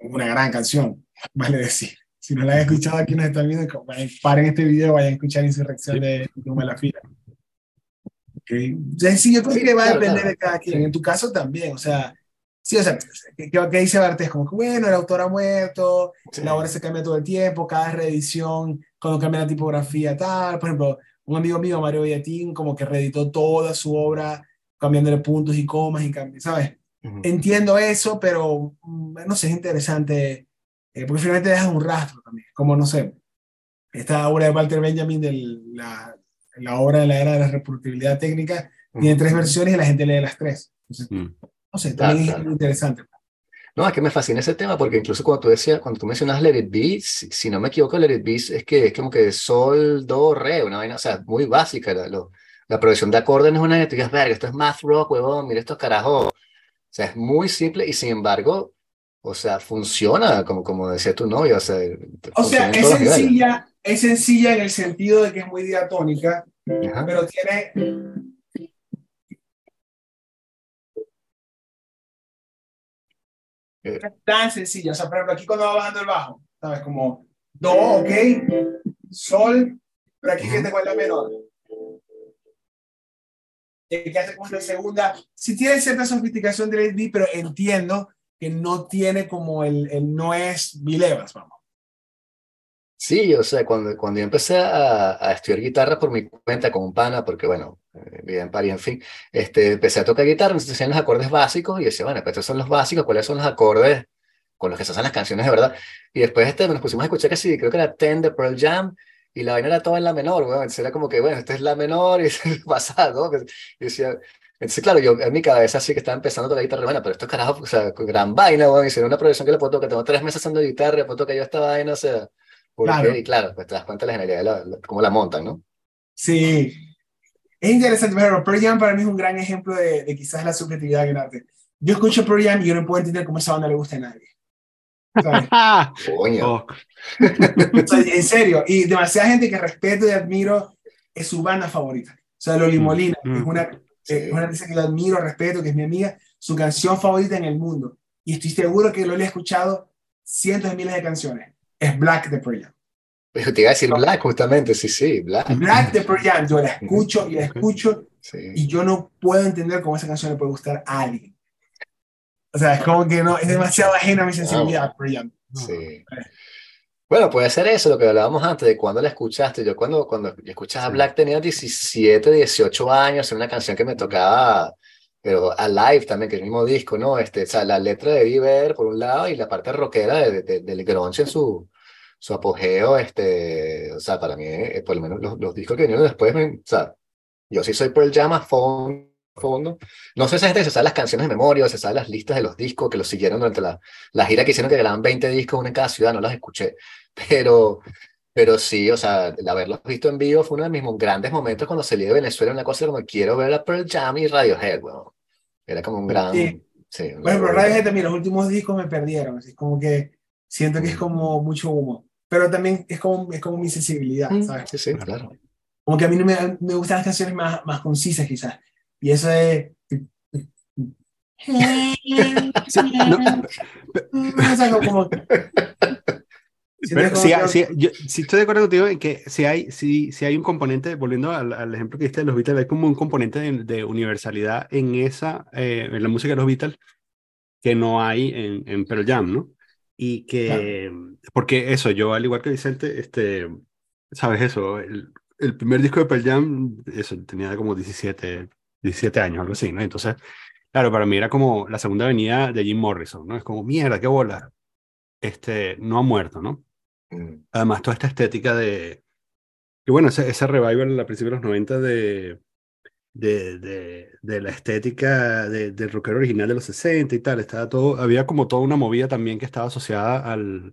C: una gran canción, vale decir. Si no la han escuchado aquí nos están viendo, paren este video, vayan a escuchar Insurrección de de la fila. Okay. sí, yo creo que va a depender de cada quien. En tu caso también, o sea, sí, o sea, ¿qué, qué dice Bartés? Como que, bueno, el autor ha muerto, la obra se cambia todo el tiempo, cada reedición, cuando cambia la tipografía, tal. Por ejemplo, un amigo mío, Mario Villatín, como que reeditó toda su obra cambiándole puntos y comas y cambios, ¿sabes? Entiendo eso, pero mm, no sé, es interesante, eh, porque finalmente deja un rastro también, como no sé, esta obra de Walter Benjamin, de la, la obra de la era de la reproductibilidad técnica, tiene tres versiones y la gente lee las tres. Entonces, mm. No sé, también es interesante.
B: No, es que me fascina ese tema porque incluso cuando tú decías, cuando tú mencionas Let It Be, si, no me equivoco, Let It Be es que es como que sol, do, re, una vaina, o sea, muy básica. La, la progresión de acordes no es una que tú digas, verga, esto es math rock, huevón, mira estos carajos. O sea, es muy simple y sin embargo, o sea, funciona, como, como decía tu novio. O sea,
C: o sea es sencilla, es sencilla en el sentido de que es muy diatónica, pero tiene tan sencilla. O sea, por ejemplo, aquí cuando va bajando el bajo, ¿sabes? Como do, ok, sol, pero aquí que tengo la menor. Que hace como la segunda. Si tiene cierta sofisticación del D, pero entiendo que no tiene como el, el no es Vilevas, vamos.
B: Sí, o sea, cuando, cuando yo empecé a, a, estudiar guitarra por mi cuenta con un pana, porque bueno, eh, vivía en París, en fin, este, empecé a tocar guitarra, me hacían los acordes básicos y decía, bueno, pues estos son los básicos, ¿cuáles son los acordes con los que se hacen las canciones de verdad? Y después este, nos pusimos a escuchar sí, creo que era Ten de Pearl Jam, y la vaina era toda en la menor, bueno, entonces era como que, bueno, esta es la menor y pasado, ¿no? Y decía, entonces, claro, yo en mi cabeza sí que estaba empezando a tocar guitarra, bueno, pero esto carajo, o sea, gran vaina, bueno, hicieron una progresión que le puedo tocar, tengo tres meses haciendo guitarra, puedo tocar yo esta vaina, o sea, claro. y claro, pues te das cuenta de la genialidad de cómo la montan, ¿no?
C: Sí. Es interesante, pero Pearl Jam para mí es un gran ejemplo de, de quizás la subjetividad en arte. Yo escucho Pearl Jam y yo no puedo entender cómo esa banda le gusta a nadie. Coño. Oh. en serio, y demasiada gente que respeto y admiro es su banda favorita. O sea, Loli mm, Molina, mm. es una, es una artista que yo admiro, respeto, que es mi amiga, su canción favorita en el mundo. Y estoy seguro que Loli ha escuchado cientos de miles de canciones es Black de Pearl Jam.
B: te iba a decir Black, justamente, sí, sí, Black.
C: Black de Pearl Jam, yo la escucho y la escucho y yo no puedo entender cómo esa canción le puede gustar a alguien. O sea, es como que no, es demasiado ajena a mi sensibilidad, Pearl Jam.
B: Sí. Bueno, puede ser eso, lo que hablábamos antes, de cuando la escuchaste. Yo cuando, cuando escuchas a Black tenía 17, 18 años, era una canción que me tocaba, pero a live también, que es el mismo disco, ¿no? Este, o sea, la letra de Bieber por un lado y la parte rockera de, de, del grunge en su, su apogeo, este, o sea, para mí, eh, por lo menos los, los, discos que vinieron después, o sea, yo sí soy Pearl Jam a fondo, fondo. No sé si gente se sabe las canciones de memoria, se sabe las listas de los discos que los siguieron durante la, la gira que hicieron, que grababan 20 discos, uno en cada ciudad, no las escuché, pero, pero sí, o sea, el haberlos visto en vivo fue uno de mis grandes momentos cuando salí de Venezuela, una cosa como quiero ver a Pearl Jam y Radiohead, bueno. Era como un gran... Sí. sí
C: bueno, pero Radiohead también, los últimos discos me perdieron, así como que siento que es como mucho humo pero también es como, es como mi sensibilidad, mm. ¿sabes?
B: Sí, sí, claro.
C: Como que a mí no me, me gustan las canciones más, más concisas, quizás. Y eso es... no, como...
A: Pero sí, sí, yo, sí estoy de acuerdo contigo en que si hay, si, si hay un componente, volviendo al, al, ejemplo que diste de los Beatles, hay como un componente de, de universalidad en esa, eh, en la música de los Beatles que no hay en, en Pearl Jam, ¿no? Y que, porque eso, yo al igual que Vicente, este, sabes eso, el, el primer disco de Pearl Jam, eso, tenía como 17, 17 años, algo así, ¿no? Entonces, claro, para mí era como la segunda avenida de Jim Morrison, ¿no? Es como, mierda, qué bola. Este, no ha muerto, ¿no? Mm. Además, toda esta estética de, y bueno, ese, ese revival a principios de los 90 de, de, de, de la estética de, del rockero original de los 60 y tal. Estaba todo, había como toda una movida también que estaba asociada al,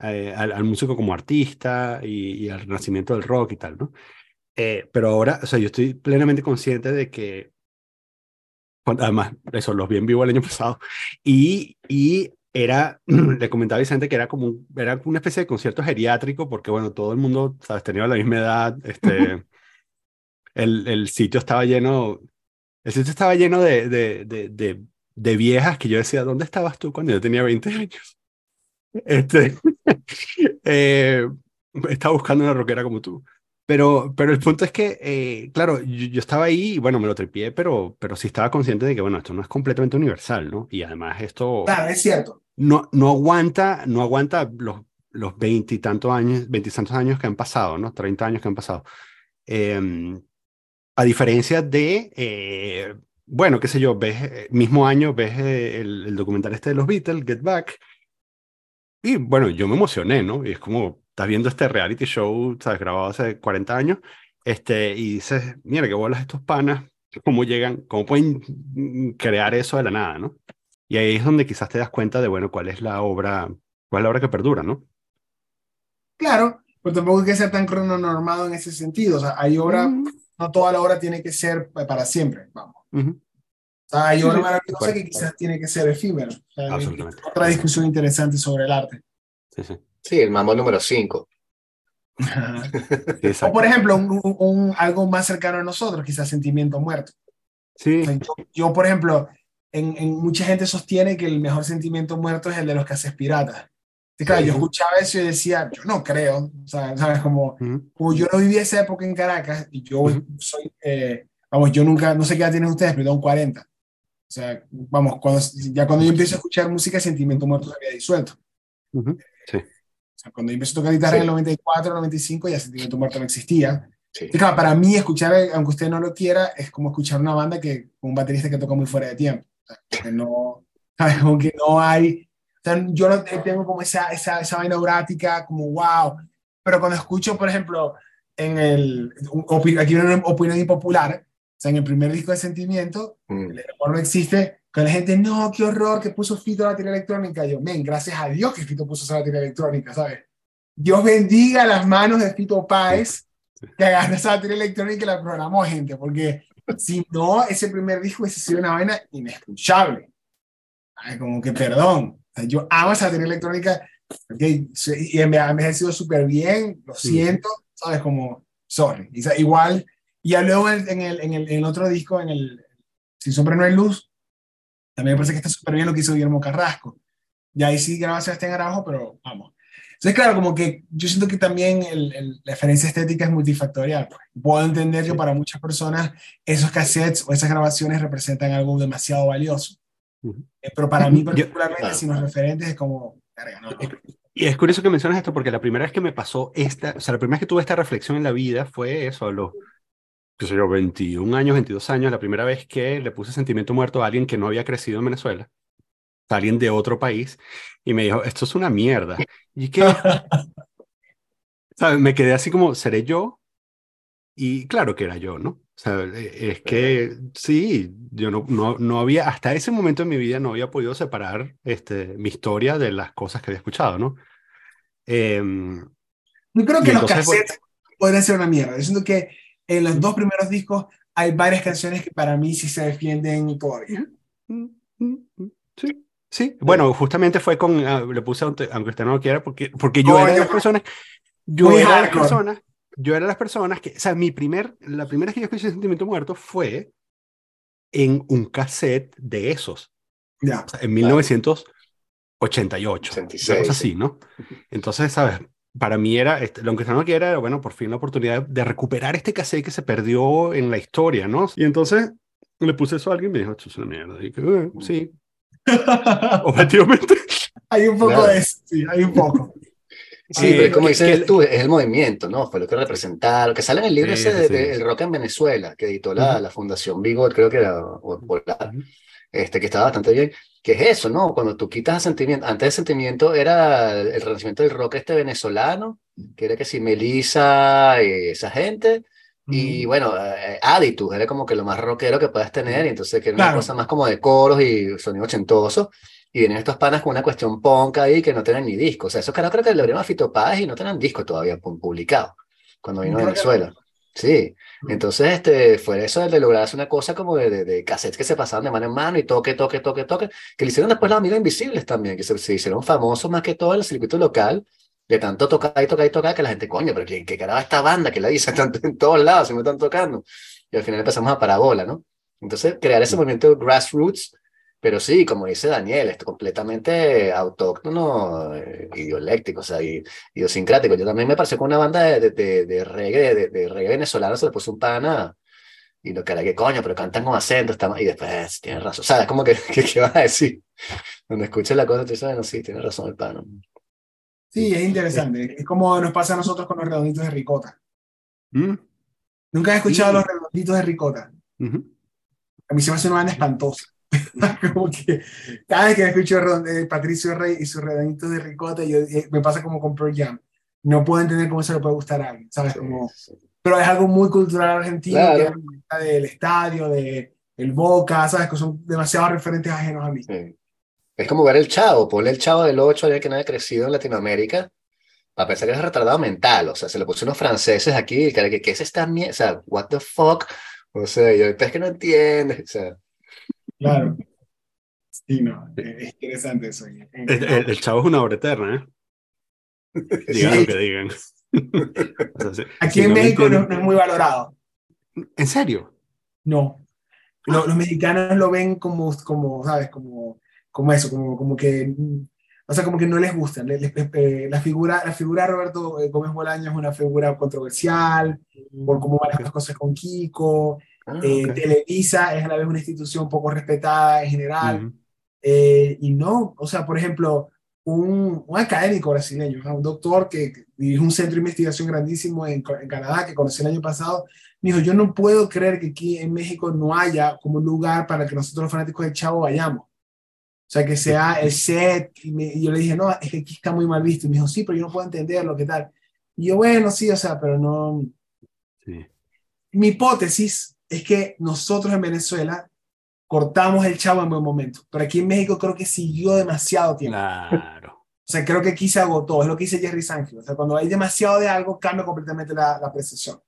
A: eh, al, al, músico como artista y, y, al renacimiento del rock y tal, ¿no? Eh, pero ahora, o sea, yo estoy plenamente consciente de que, además, eso, los vi en vivo el año pasado, y, y era, le comentaba a Vicente que era como un, era una especie de concierto geriátrico, porque bueno, todo el mundo, sabes, tenía la misma edad, este, el, el sitio estaba lleno, el sitio estaba lleno de, de, de, de, de viejas que yo decía, ¿dónde estabas tú cuando yo tenía 20 años? Este, eh, estaba buscando una rockera como tú. Pero, pero el punto es que, eh, claro, yo, yo, estaba ahí y bueno, me lo tripié, pero, pero sí estaba consciente de que, bueno, esto no es completamente universal, ¿no? Y además esto...
C: Claro, es cierto.
A: No, no aguanta, no aguanta los los veintitantos años, veintitantos años que han pasado, ¿no? Treinta años que han pasado. Eh, a diferencia de, eh, bueno, qué sé yo, ves, eh, mismo año ves eh, el, el, documental este de los Beatles, Get Back, y bueno, yo me emocioné, ¿no? Y es como, estás viendo este reality show, ¿sabes? Grabado hace 40 años, este, y dices, mira, qué bolas estos panas, cómo llegan, cómo pueden crear eso de la nada, ¿no? Y ahí es donde quizás te das cuenta de, bueno, cuál es la obra, cuál es la obra que perdura, ¿no?
C: Claro, pero tampoco hay que ser tan crononormado en ese sentido. O sea, hay obra, mm. no toda la obra tiene que ser para siempre, vamos. Uh -huh. o sea, hay obra maravillosa que quizás tiene que ser efímero. O sea,
A: Absolutamente.
C: Otra discusión interesante sobre el arte.
A: Sí, sí.
B: Sí, el mambo número 5.
C: o por ejemplo, un, un, algo más cercano a nosotros, quizás sentimiento muerto.
A: Sí.
C: O sea, yo, yo, por ejemplo, en, en, mucha gente sostiene que el mejor sentimiento muerto es el de los que haces piratas. Y claro, yo escuchaba eso y decía, yo no creo, o sea, ¿sabes? Como, uh -huh. como yo no viví esa época en Caracas y yo uh -huh. soy, eh, vamos, yo nunca, no sé qué edad tienen ustedes, pero tengo 40. O sea, vamos, cuando, ya cuando yo empiezo a escuchar música, Sentimiento Muerto se había disuelto.
A: Uh -huh.
C: Sea, cuando yo empecé a tocar guitarra sí. en el 94, 95, ya Sentimiento Muerto no existía. Sí. Y claro, para mí escuchar, aunque usted no lo quiera, es como escuchar una banda que, un baterista que toca muy fuera de tiempo. O sea, que no, ¿sabes? Como que no hay o sea, yo no tengo como esa, esa, esa vaina orática, como wow. Pero cuando escucho, por ejemplo, en el, aquí una opinión impopular, o sea, en el primer disco de Sentimiento, mm. el amor no existe, con la gente, no, qué horror que puso Fito la batería electrónica. Yo, men, gracias a Dios que Fito puso esa batería electrónica, ¿sabes? Dios bendiga las manos de Fito Páez que agarró esa batería electrónica y la programó, gente, porque si no, ese primer disco hubiese sido una vaina inescuchable. Ay, como que perdón. Yo amo esa batería electrónica okay, y me ha envejecido súper bien, lo siento, ¿sabes? Como, sorry. Igual, y ya luego en el, en, el, en el otro disco, en el Sin Sombra No hay Luz, también me parece que está súper bien lo que hizo Guillermo Carrasco. Y ahí sí graba Sebastián Araujo, pero vamos. Entonces, claro, como que yo siento que también el, el, la diferencia estética es multifactorial. Pues. Puedo entender que para muchas personas esos cassettes o esas grabaciones representan algo demasiado valioso. Uh -huh. Pero para mí particularmente, Yo, sin los referentes, es como... No, no.
A: Y es curioso que mencionas esto porque la primera vez que me pasó esta, o sea, la primera vez que tuve esta reflexión en la vida fue eso, a los, qué sé yo, 21 años, 22 años, la primera vez que le puse sentimiento muerto a alguien que no había crecido en Venezuela, a alguien de otro país, y me dijo, esto es una mierda. Y que, ¿sabes? Me quedé así como, ¿seré yo? Y claro que era yo, ¿no? O sea, es que sí, yo no, no, no había, hasta ese momento en mi vida no había podido separar este, mi historia de las cosas que había escuchado, ¿no? Eh,
C: yo creo que los cassettes pues, podrían ser una mierda. Yo siento que en los dos primeros discos hay varias canciones que para mí sí se defienden todavía.
A: Sí, sí. Bueno, justamente fue con, uh, le puse, aunque usted no lo quiera, porque, porque yo oh, era de las personas, yo era de las personas yo era de las personas que, o sea, mi primer, la primera vez que yo escuché Sentimiento Muerto fue en un cassette de esos.
C: Ya.
A: O sea, en 1988. 86. Una así, ¿no? Entonces, ¿sabes? Para mí era, este, lo que no era, bueno, por fin la oportunidad de recuperar este cassette que se perdió en la historia, ¿no? Y entonces le puse eso a alguien y me dijo, esto es una mierda. Y que, eh, sí. Objetivamente.
C: Hay un poco claro. de eso, sí, hay un poco.
B: Sí, eh, pero como dices que, tú, es el movimiento, ¿no? Fue lo que representaron, lo que sale en el libro sí, ese de, sí. de, El Rock en Venezuela, que editó la, uh -huh. la Fundación Bigot, creo que era, o, o la, uh -huh. este, que estaba bastante bien, que es eso, ¿no? Cuando tú quitas a sentimiento, antes de sentimiento era el, renacimiento del rock este venezolano, que era que si Melissa y esa gente, y bueno, eh, Aditus era como que lo más rockero que puedas tener, y entonces que era claro. una cosa más como de coros y sonido ochentoso, y vienen estos panas con una cuestión punk ahí que no tienen ni disco. O sea, esos caras creo que le abrieron a Fito Páez y no tienen disco todavía publicado cuando vino a Venezuela. Sí, entonces este, fue eso de lograr hacer una cosa como de, de, de, cassettes que se pasaban de mano en mano y toque, toque, toque, toque, que le hicieron después los amigos invisibles también, que se, se hicieron famosos más que todo en el circuito local, de tanto tocar y tocar y tocar que la gente, coño, pero ¿qué, qué carajo esta banda que la dice tanto en todos lados, se me están tocando? Y al final empezamos a parabola, ¿no? Entonces, crear ese movimiento grassroots pero sí, como dice Daniel, es completamente autóctono, eh, idioléctico, o sea, idiosincrático. Yo también me pareció con una banda de, de, de, reggae, de, de, reggae venezolano, se le puso un pana y lo que era que coño, pero cantan con acento, está, y después, tienes razón, o sea, es como que, ¿qué vas a decir? Cuando escuchas la cosa, tú dices, bueno, sí, tienes razón el pana.
C: Sí, es interesante. Es como nos pasa a nosotros con los redonditos de ricota.
A: ¿Mm?
C: ¿Nunca has escuchado sí. los redonditos de ricota?
A: Uh -huh.
C: A mí se me hace una banda espantosa. como que cada vez que escucho eh, Patricio Rey y sus redonditos de ricota, yo, eh, me pasa como con Pearl Jam. No puedo entender cómo se le puede gustar a alguien, ¿sabes? Como, pero es algo muy cultural argentino, claro. que es del estadio, de el Boca, ¿sabes? Que son demasiados referentes ajenos a mí.
B: Sí. Es como ver el Chavo, ponle el Chavo del 8 allá que no haya crecido en Latinoamérica, para pensar que es retardado mental, o sea, se le pusieron unos franceses aquí, que, que, que es esta mierda, o sea, what the fuck, o sea, yo es que no entiendes, o sea.
C: Claro. Sí, no, es interesante eso.
A: El, el, el, chavo es una obra eterna, ¿eh? Digan sí. lo que digan.
C: o sea, Aquí si en no México no, no, es muy valorado.
A: ¿En serio?
C: No. Los, los mexicanos lo ven como, como ¿sabes? Como, como eso, como, como que, o sea, como que no les gusta. Les, les, eh, la, figura, la figura de Roberto Gómez Bolaño es una figura controversial, por cómo van las cosas con Kiko. Ah, eh, okay. Televisa es a la vez una institución poco respetada en general. Uh -huh. eh, y no, o sea, por ejemplo, un, un académico brasileño, un doctor que dirige un centro de investigación grandísimo en, en, Canadá, que conocí el año pasado, me dijo, yo no puedo creer que aquí en México no haya como un lugar para que nosotros los fanáticos de Chavo vayamos. O sea, que sea el set. Y, me, y yo le dije, no, es que aquí está muy mal visto. Y me dijo, sí, pero yo no puedo entenderlo, ¿qué tal? Y yo, bueno, sí, o sea, pero no...
A: Sí.
C: Mi hipótesis es que nosotros en Venezuela cortamos el chavo en buen momento, pero aquí en México creo que siguió demasiado tiempo.
A: Claro.
C: O sea, creo que aquí se agotó, es lo que dice Jerry Sánchez. O sea, cuando hay demasiado de algo, cambia completamente la, la percepción.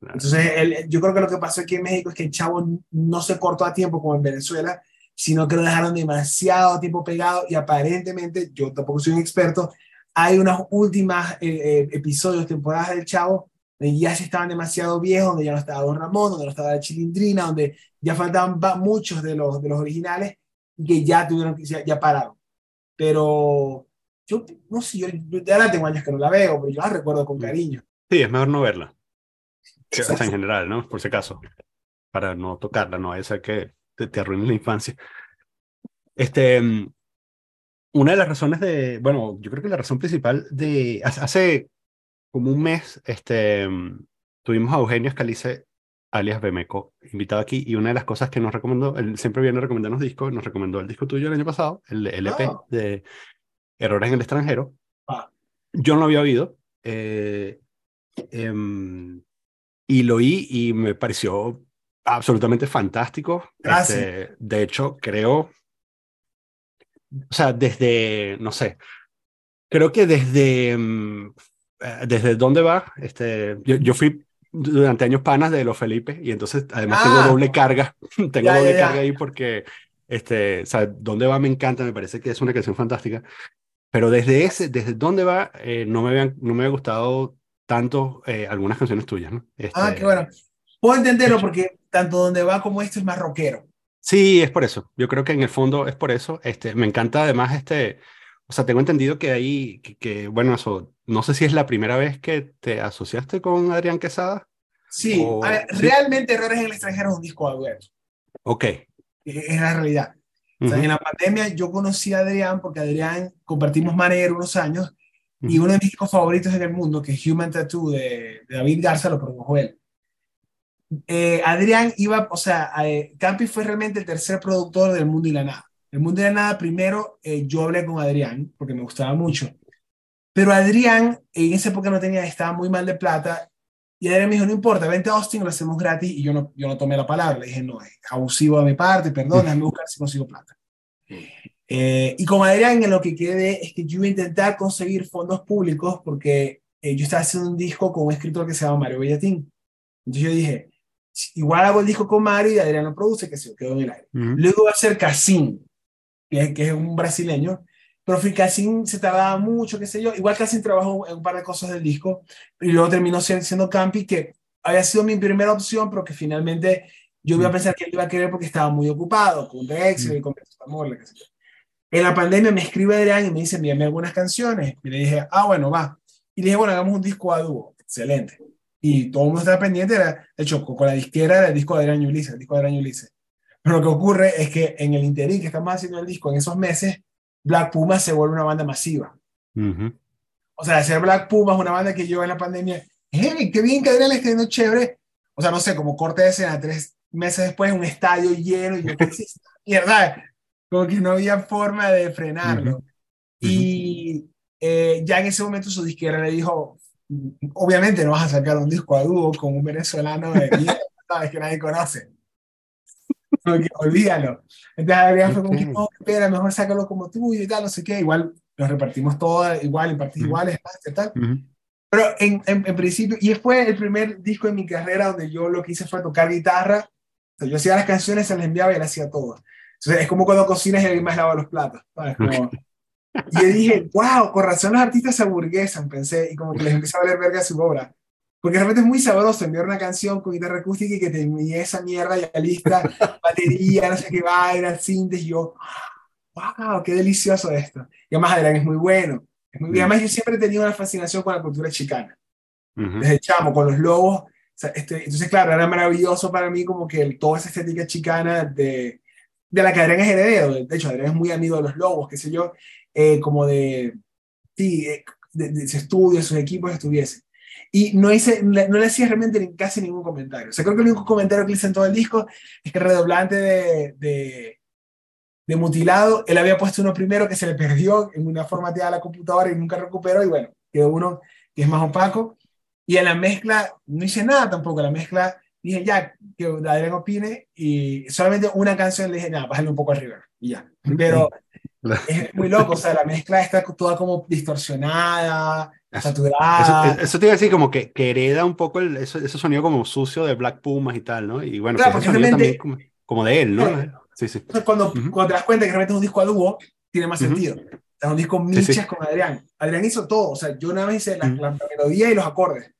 C: Claro. Entonces, el, yo creo que lo que pasó aquí en México es que el chavo no se cortó a tiempo como en Venezuela, sino que lo dejaron demasiado tiempo pegado y aparentemente, yo tampoco soy un experto, hay unas últimas eh, eh, episodios, temporadas del chavo donde ya se estaban demasiado viejos, donde ya no estaba Don Ramón, donde no estaba la Chilindrina, donde ya faltaban muchos de los, de los originales y que ya tuvieron que, ya, ya pararon. Pero yo no sé, yo, yo ahora tengo años que no la veo, pero yo la recuerdo con cariño.
A: Sí, es mejor no verla. O sea, en general, ¿no? Por si acaso. Para no tocarla, no, esa que te, te la infancia. Este, una de las razones de, bueno, yo creo que la razón principal de, hace como un mes, este, tuvimos a Eugenio Escalice, alias Bemeco, invitado aquí, y una de las cosas que nos recomendó, él siempre viene a recomendarnos discos, nos recomendó el disco tuyo el año pasado, el, EP oh. de Errores en el extranjero.
C: Ah.
A: Yo no lo había oído, eh, eh, y lo oí y me pareció absolutamente fantástico.
C: Gracias.
A: Este, de hecho, creo, o sea, desde, no sé, creo que desde eh, desde dónde va, este, yo, yo, fui durante años panas de los Felipe y entonces además ah. tengo doble carga, tengo
C: ya,
A: doble
C: ya, ya.
A: carga ahí porque, este, o sea, dónde va me encanta, me parece que es una canción fantástica, pero desde ese, desde dónde va, eh, no, me habían, no me había gustado tanto eh, algunas canciones tuyas, ¿no?
C: Este, ah, qué bueno. Puedo entenderlo porque tanto donde va como esto es más rockero.
A: Sí, es por eso. Yo creo que en el fondo es por eso. Este, me encanta además este, o sea, tengo entendido que ahí, que, que, bueno, eso, no sé si es la primera vez que te asociaste con Adrián Quesada.
C: Sí, o, ver, ¿sí? realmente Errores en el extranjero es un disco dueto.
A: Ok.
C: Es la realidad. Uh -huh. o sea, en la pandemia yo conocí a Adrián porque Adrián compartimos manager unos años uh -huh. y uno de mis discos favoritos en el mundo, que es Human Tattoo de, de David Garza, lo produjo él. Eh, Adrián iba, o sea, eh, Campi fue realmente el tercer productor del Mundo y la Nada. El Mundo la Nada, primero eh, yo hablé con Adrián porque me gustaba mucho. Pero Adrián en esa época no tenía, estaba muy mal de plata. Y Adrián me dijo, no importa, vente a Austin, lo hacemos gratis. Y yo no, yo no tomé la palabra. Le dije, no, es abusivo de mi parte, perdón, déjame buscar si consigo plata. Eh, y con Adrián en lo que quedé es que yo iba a intentar conseguir fondos públicos porque eh, yo estaba haciendo un disco con un escritor que se llama Mario Bellatín. Entonces yo dije, igual hago el disco con Mario y Adrián lo produce, que se quedó en el aire. Luego va a ser Cassim, que, que, es un brasileño, pero Cassim se tardaba mucho, qué sé yo. Igual Cassim trabajó en un par de cosas del disco y luego terminó siendo Campi, que había sido mi primera opción, pero que finalmente yo iba a pensar que él iba a querer porque estaba muy ocupado con Drexler y con Amor, qué sé yo. En la pandemia me escribe Adrián y me dice, envíame algunas canciones. Y le dije, ah, bueno, va. Y le dije, bueno, hagamos un disco a dúo. Excelente. Y todo el mundo estaba pendiente, era, de hecho, con la disquera era el disco de Adrián Ulises, el disco de Adrián Ulises. Pero lo que ocurre es que en el interín que estamos haciendo el disco, en esos meses, Black Puma se vuelve una banda masiva. O sea, hacer Black Puma es una banda que yo en la pandemia, hey, qué bien que Adrián le yendo chévere. O sea, no sé, como corte de escena, tres meses después, un estadio lleno, y yo, ¿qué es mierda? Como que no había forma de frenarlo. Y eh, ya en ese momento su disquera le dijo, obviamente no vas a sacar un disco a dúo con un venezolano de mierda, sabes que nadie conoce. Porque, olvídalo. Entonces Adrián fue como que, no, espera, mejor sácalo como tú y tal, no sé qué. Igual los repartimos todos igual, en partes iguales, tal. Pero en, en, en, principio, y fue el primer disco en mi carrera donde yo lo que hice fue tocar guitarra. O sea, yo hacía las canciones, se las enviaba y las hacía todas. Entonces, es como cuando cocinas y alguien más lava los platos. ¿sabes? Como, y yo dije, wow, con razón los artistas se aburguesan, pensé, y como que les empieza a valer verga su obra. Porque realmente es muy sabroso enviar una canción con guitarra acústica y que te envíe esa mierda ya lista, batería, no sé qué vaina, sintes, y yo, wow, qué delicioso esto. Y además Adrián es muy bueno. Es muy, y además yo siempre he tenido una fascinación con la cultura chicana. Desde chamo, con los lobos. este, entonces, claro, era maravilloso para mí como que el, toda esa estética chicana de, de la que Adrián es heredero. De hecho, Adrián es muy amigo de los lobos, qué sé yo. Eh, como de, sí, eh, de, de, sus estudios, sus equipos estuviese. Y no, hice, no le hacía realmente casi ningún comentario. O sea, creo que el único comentario que hice en todo el disco es que el redoblante de, de, de, mutilado, él había puesto uno primero que se le perdió en una formateada a la computadora y nunca recuperó, y bueno, quedó uno que es más opaco. Y en la mezcla no hice nada tampoco, la mezcla dije ya, que Adrián opine, y solamente una canción le dije, nada, bájale un poco arriba, y ya. Pero es muy loco, o sea, la mezcla está toda como distorsionada, saturada.
A: Eso, eso, te iba a decir como que, que hereda un poco el, ese, ese, sonido como sucio de Black Pumas y tal, ¿no? Y bueno, claro, que ese sonido también como, como, de él, ¿no?
C: Eh, sí, sí. Cuando, uh -huh. cuando te das cuenta que realmente es un disco a dúo, tiene más uh -huh. sentido. Es un disco michas sí, sí. con Adrián. Adrián hizo todo, o sea, yo nada más hice la, uh -huh. la melodía y los acordes.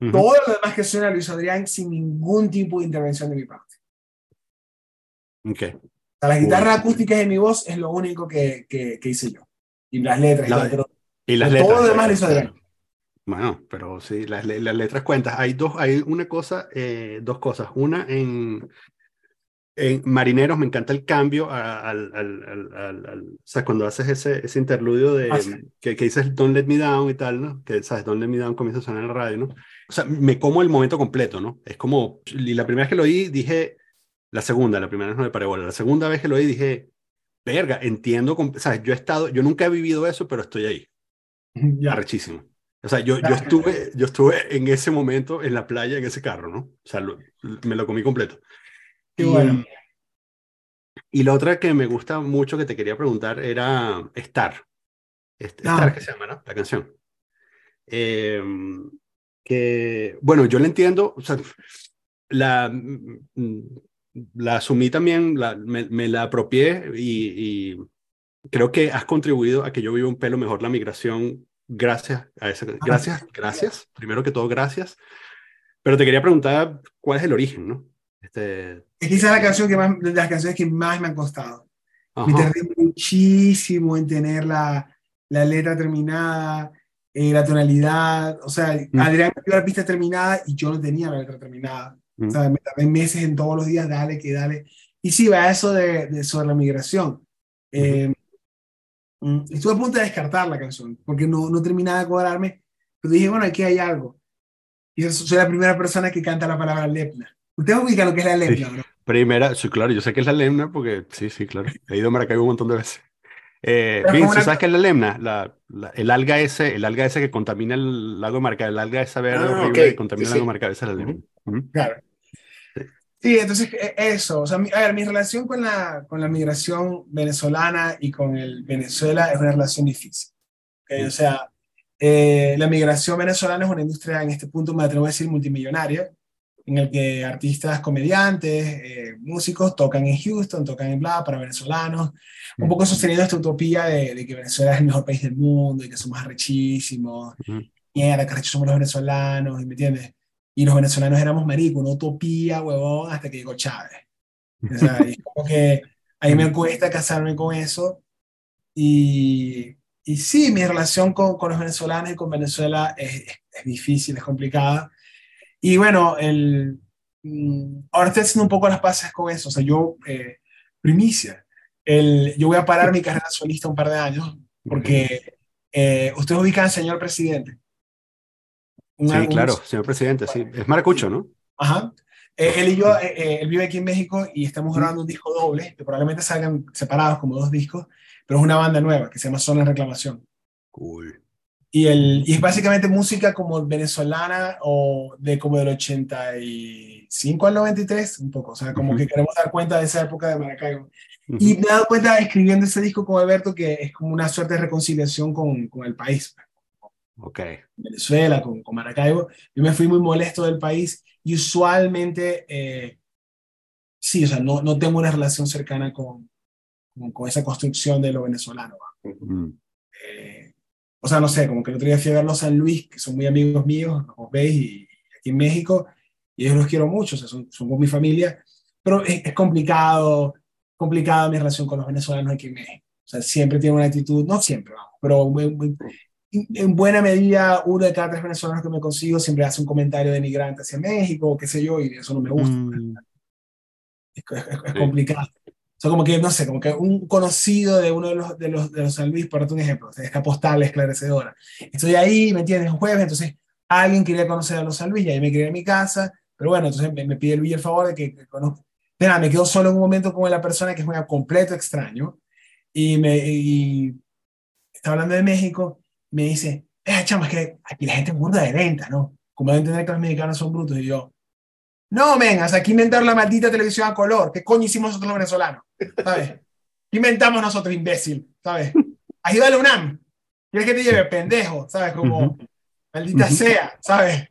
C: Todo lo demás que suena lo hizo Adrián sin ningún tipo de intervención de mi parte.
A: Okay.
C: O sea, las guitarras acústicas de mi voz es lo único que, que, que hice yo. Y las letras.
A: La,
C: y, todo,
A: y las letras.
C: Todo lo demás hizo Adrián.
A: Bueno, pero sí, las, las letras cuentas. Hay dos, hay una cosa, eh, dos cosas. Una en, en Marineros me encanta el cambio al, al, al, al, o sea, cuando haces ese, ese interludio de ah, sí. que, que, dices Don't Let Me Down y tal, ¿no? Que sabes, Don't Let Me Down comienza a sonar en la radio, ¿no? O sea, me como el momento completo, ¿no? Es como, y la primera vez que lo oí dije, la segunda, la primera vez no me paré bola, la segunda vez que lo oí dije, verga, entiendo, sabes, yo he estado, yo nunca he vivido eso, pero estoy ahí. Ya. Arrechísimo. O sea, yo, yo, estuve, yo estuve en ese momento en la playa, en ese carro, ¿no? O sea, lo, me lo comí completo.
C: Qué bueno.
A: Y, y la otra que me gusta mucho que te quería preguntar era Star. Star, ah. que se llama, ¿no? La canción. Eh, que, bueno, yo la entiendo, o sea, la, la asumí también, la, me, me, la apropié y, y, creo que has contribuido a que yo viva un pelo mejor la migración gracias a esa. Gracias, gracias. Primero que todo, gracias. Pero te quería preguntar cuál es el origen, ¿no?
C: Este... Es quizá la canción que más, de las canciones que más me han costado. Ajá. Me tardé muchísimo en tener la, la letra terminada, eh, la tonalidad. O sea, mm. Adrián me dio la pista terminada y yo no tenía la letra terminada. Mm. O sea, me tardé meses en todos los días, dale, que dale. Y sí, va eso de, de sobre la migración. Eh, mm. Estuve a punto de descartar la canción porque no, no terminaba de cuadrarme, pero dije, bueno, aquí hay algo. Y soy la primera persona que canta la palabra lepna. Ustedes ubican lo que es la lepna, sí. ¿no?
A: Primera, sí, claro, yo sé que es la lepna porque sí, sí, claro. He ido a Maracaibo un montón de veces. Eh, Vince, una... ¿sabes qué es la lemna? La, la, el alga ese, el alga ese que contamina el lago de Maracaibo, el alga esa verde ah, horrible okay. que contamina sí, el lago de Maracaibo, esa es la lemna.
C: Uh -huh. Claro. Sí. entonces e, eso, o sea, mi, a ver, mi relación con la, con la migración venezolana y con el Venezuela es una relación difícil. ¿okay? O sea, eh, la migración venezolana es una industria en este punto, me atrevo a decir, multimillonaria. en el que artistas, comediantes, eh, músicos tocan en Houston, tocan en bla para venezolanos, un poco sosteniendo esta utopía de, que Venezuela es el mejor país del mundo y que somos arrechísimos, y era que somos los venezolanos, ¿me entiendes? Y los venezolanos éramos maricos, una utopía, huevón, hasta que llegó Chávez. O sea, y como que a mí me cuesta casarme con eso. Y, y sí, mi relación con, con, los venezolanos y con Venezuela es, es, difícil, es complicada. Y bueno, el, mm, ahora estoy haciendo un poco las paces con eso. O sea, yo, eh, primicia, el, yo voy a parar mi carrera solista un par de años porque eh, ustedes ubican al señor presidente.
A: Sí, claro, señor presidente, sí. Es maracucho, ¿no?
C: Ajá. Eh, él y yo, eh, eh, él vive aquí en México y estamos grabando un disco doble, que probablemente salgan separados como dos discos, pero es una banda nueva que se llama Zona Reclamación.
A: Cool.
C: Y, el, y es básicamente música como venezolana o de como del 85 al 93, un poco, o sea, como que queremos dar cuenta de esa época de Maracaibo. Y me he dado cuenta escribiendo ese disco con Alberto que es como una suerte de reconciliación con, con el país.
A: Ok.
C: Venezuela, con, con Maracaibo. Yo me fui muy molesto del país y usualmente, eh, sí, o sea, no, no tengo una relación cercana con, con, esa construcción de lo venezolano. Eh, o sea, no sé, como que el otro día fui a verlos a San Luis, que son muy amigos míos, los veis, y aquí en México, y ellos los quiero mucho, o sea, son, son mi familia, pero es, es complicado, complicada mi relación con los venezolanos aquí en México. O sea, siempre tiene una actitud, no siempre, vamos, pero muy, muy, en buena medida, uno de cada tres venezolanos que me consigo siempre hace un comentario de migrante hacia México, o qué sé yo, y eso no me gusta. Mm. Es, complicado. O sea, como que, no sé, como que un conocido de uno de los, de los, de los San Luis, para darte un ejemplo, esta postal esclarecedora. Estoy ahí, ¿me entiendes? Un jueves, entonces alguien quería conocer a los San Luis, y ahí me quería en mi casa, pero bueno, entonces me, pide el el favor de que, que conozca. Mira, me quedo solo en un momento con la persona que es un completo extraño, y me y está hablando de México, me dice, eh, chama, es que aquí la gente es burda de venta, ¿no? Como deben entender que los mexicanos son brutos. Y yo, no, vengas, aquí inventaron la maldita televisión a color. ¿Qué coño hicimos nosotros los venezolanos? ¿Sabes? inventamos nosotros, imbécil? ¿Sabes? Ayuda a la UNAM. ¿Quieres que te lleve, pendejo? ¿Sabes? Como, maldita sea, ¿sabes?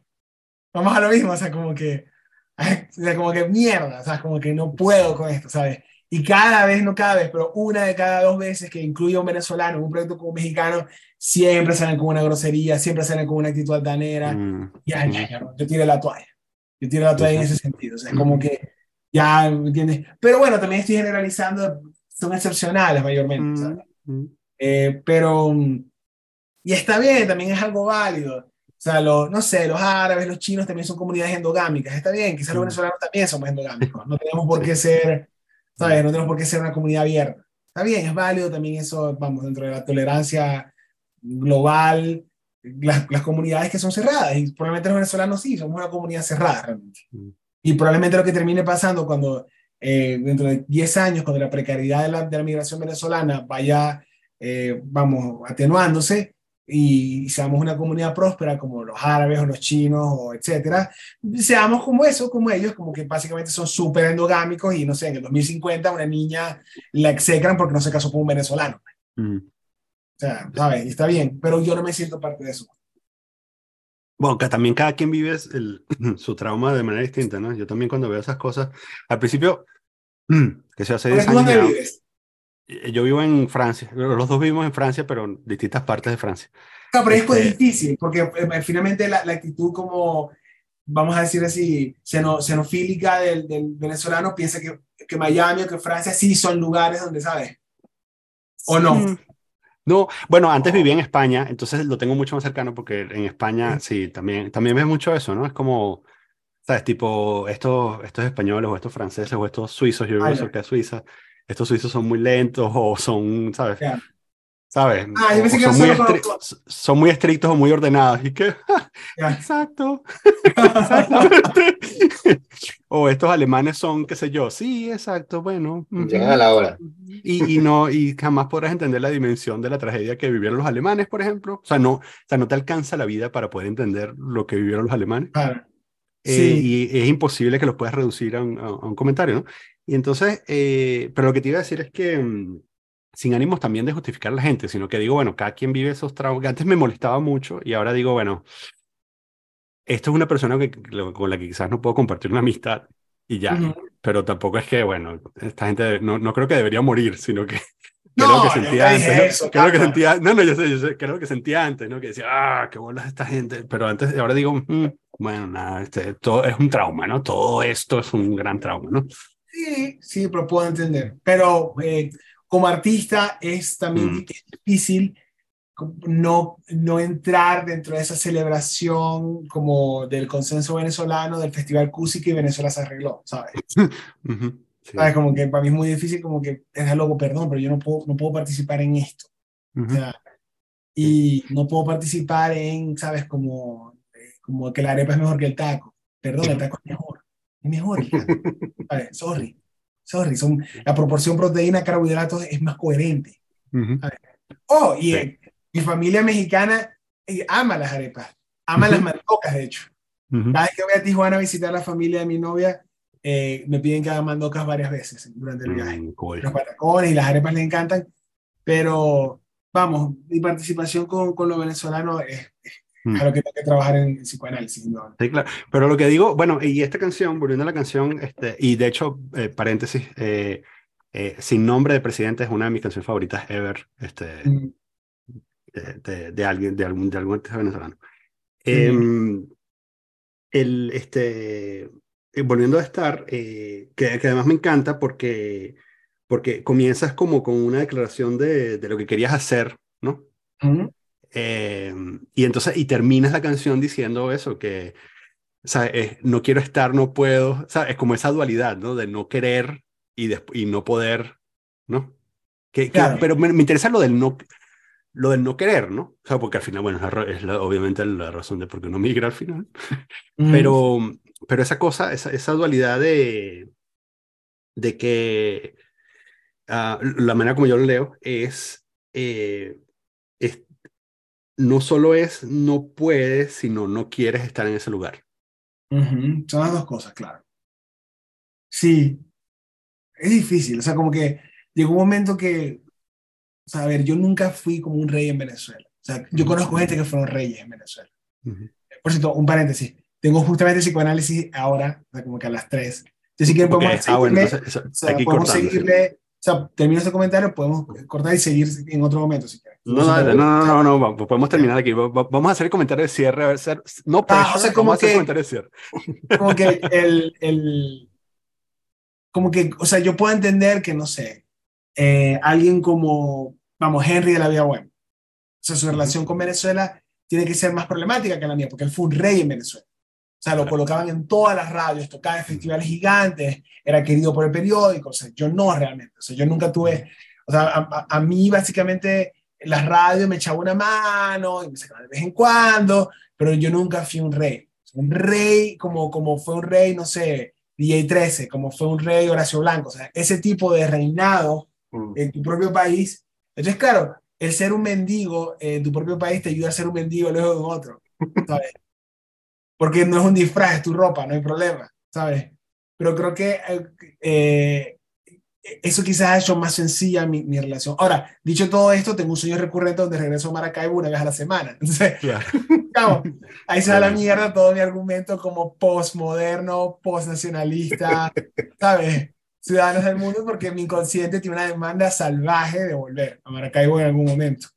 C: Vamos a lo mismo, o sea, como que, o sea, como que mierda, ¿sabes? Como que no puedo con esto, ¿sabes? Y cada vez, no cada vez, pero una de cada dos veces que incluye a un venezolano en un proyecto como un mexicano, siempre salen con una grosería, siempre salen con una actitud altanera. Mm. Ya, ya, ya, yo tiré la toalla. Yo tiré la toalla en ese sentido. O sea, es como que, ya, ¿me entiendes? Pero bueno, también estoy generalizando, son excepcionales mayormente. ¿sabes? Eh, pero, y está bien, también es algo válido. O sea, los, no sé, los árabes, los chinos también son comunidades endogámicas. Está bien, quizás los venezolanos también somos endogámicos. No tenemos por qué ser ¿sabes? No tenemos por qué ser una comunidad abierta. Está bien, es válido también eso, vamos, dentro de la tolerancia global, las, las comunidades que son cerradas, y probablemente los venezolanos sí, somos una comunidad cerrada realmente. Mm. Y probablemente lo que termine pasando cuando, eh, dentro de 10 años, cuando la precariedad de la, de la migración venezolana vaya, eh, vamos, atenuándose, y seamos una comunidad próspera como los árabes o los chinos o etcétera, seamos como eso, como ellos, como que básicamente son súper endogámicos y no sé, en el 2050 una niña la execran porque no se casó con un venezolano. Mm. O sea, ¿sabes? está bien, pero yo no me siento parte de eso.
A: Bueno, que también cada quien vive el, su trauma de manera distinta, ¿no? Yo también cuando veo esas cosas, al principio, que se hace 10 años... ¿Dónde vives? Eh, yo vivo en Francia, los dos vivimos en Francia, pero en distintas partes de Francia.
C: No, pero es este difícil, porque eh, finalmente la, la, actitud como, vamos a decir así, xenofílica del, del venezolano piensa que, que, Miami o que Francia sí son lugares donde, ¿sabes? ¿O no?
A: No, bueno, antes vivía en España, entonces lo tengo mucho más cercano porque en España sí, también, también ves mucho eso, ¿no? Es como, ¿sabes? Tipo, estos, estos españoles o estos franceses o estos suizos, yo vivo cerca de Suiza, estos suizos son muy lentos o son, ¿sabes? ¿Sabes? Ah, yo son, muy son, muy estrictos o muy ordenados. ¿Y qué? Exacto. o estos alemanes son, qué sé yo, sí, exacto, bueno.
B: Llegan a la hora.
A: Y, y, no, y jamás podrás entender la dimensión de la tragedia que vivieron los alemanes, por ejemplo. O sea, no, o sea, no te alcanza la vida para poder entender lo que vivieron los alemanes. Claro. Eh, sí. y es imposible que los puedas reducir a un, a un comentario, ¿no? Y entonces, eh, pero lo que te iba a decir es que mm, sin ánimos también de justificar a la gente, sino que digo, bueno, cada quien vive esos traumas. Antes me molestaba mucho y ahora digo, bueno, esto es una persona que, con la que quizás no puedo compartir una amistad y ya, pero tampoco es que, bueno, esta gente no, no creo que debería morir, sino que
C: no,
A: que sentía antes, ¿no? creo que sentía, no, no, yo sé, yo sé, creo que sentía antes, ¿no? Que decía, ah, qué bolas esta gente, pero antes, ahora digo, mm, bueno, nada, este, todo es un trauma, ¿no? Todo esto es un gran trauma, ¿no?
C: Sí, sí, pero puedo entender, pero eh, como artista es también mm. difícil no, no entrar dentro de esa celebración como del consenso venezolano del Festival Cusica y Venezuela se arregló, ¿sabes? ¿Sabes? Como que para mí es muy difícil, como que es loco, perdón, pero yo no puedo, no puedo participar en esto. o sea, y no puedo participar en, ¿sabes? Como, como que la arepa es mejor que el taco. Perdón, el taco es mejor. Es mejor, ¿sabes? Sorry. Sorry. Son, la proporción proteína-carbohidratos es más coherente. Oh, y mi familia mexicana eh, ama las arepas, ama las mandocas, de hecho. Cada vez que voy a Tijuana a visitar a la familia de mi novia, eh, me piden que haga mandocas varias veces durante el viaje. Mm, Los patacones y las arepas le encantan, pero vamos, mi participación con, con los venezolanos es, mm. A lo que tengo que trabajar en, psicoanálisis.
A: Sí, claro. Pero lo que digo, bueno, y esta canción, volviendo a la canción, este, y de hecho, eh, paréntesis, Sin nombre de presidente es una de mis canciones favoritas ever. Este, mm de, alguien, de algún, de algún artista venezolano. Em, el, este, eh, volviendo a estar, eh, que, que, además me encanta porque, porque comienzas como con una declaración de, de lo que querías hacer, ¿no? Em, y entonces, y terminas la canción diciendo eso, que, ¿sabes? no quiero estar, no puedo, ¿sabes? Es como esa dualidad, ¿no? De no querer y, y no poder, ¿no? Que, pero me, me, interesa lo del no, lo del no querer, ¿no? O sea, porque al final, bueno, es, obviamente la razón de por qué uno migra al final. Pero, pero esa cosa, esa, esa dualidad de, de que uh, la manera como yo lo leo es, eh, es, no solo es no puedes, sino no quieres estar en ese lugar.
C: Son las dos cosas, claro. Sí, es difícil, o sea, como que llegó un momento que o sea, a ver, yo nunca fui como un rey en Venezuela. O sea, yo conozco gente que fueron reyes en Venezuela. Por cierto, un paréntesis. Tengo justamente psicoanálisis ahora, o sea, como que a las 3. Entonces, si quieren, podemos, ah, bueno, entonces, o sea, podemos seguirle. O sea, termino este comentario, podemos cortar y seguir en otro momento si quieren.
A: No, no, no, no, no, no, podemos terminar aquí. Vamos a hacer el comentario de cierre. A ver, ser, no, pero ah, o sea, como que, comentario de cierre.
C: Como que el, el, como que, o sea, yo puedo entender que, no sé, eh, alguien como vamos, Henry de la Vía Buena. O sea, su relación con Venezuela tiene que ser más problemática que la mía, porque él fue un rey en Venezuela. O sea, lo colocaban en todas las radios, tocaba en festivales gigantes, era querido por el periódico. O sea, yo no realmente. O sea, yo nunca tuve. O sea, a, a, mí básicamente las radios me echaban una mano y me sacaban de vez en cuando, pero yo nunca fui un rey. Un rey como, como fue un rey, no sé, DJ 13, como fue un rey Horacio Blanco. O sea, ese tipo de reinado mm. en tu propio país entonces, claro, el ser un mendigo en tu propio país te ayuda a ser un mendigo luego de otro, ¿sabes? Porque no es un disfraz, es tu ropa, no hay problema, ¿sabes? Pero creo que eh, eso quizás ha hecho más sencilla mi, mi, relación. Ahora, dicho todo esto, tengo un sueño recurrente donde regreso a Maracaibo una vez a la semana. Entonces, claro. ahí se da la mierda todo mi argumento como postmoderno, postnacionalista, ¿sabes? ciudadanos del mundo porque mi inconsciente tiene una demanda salvaje de volver a Maracaibo en algún momento.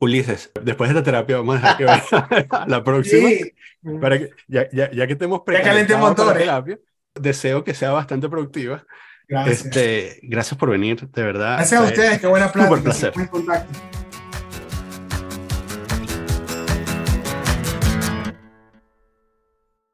A: Ulises, después de esta terapia vamos a dejar que vaya la próxima. Sí. Para que, ya, ya, ya que tenemos
C: preparado la
A: terapia, deseo que sea bastante productiva. Gracias. Este, gracias por venir, de verdad.
C: Gracias a ustedes, qué buena plata. Súper placer. Buen contacto.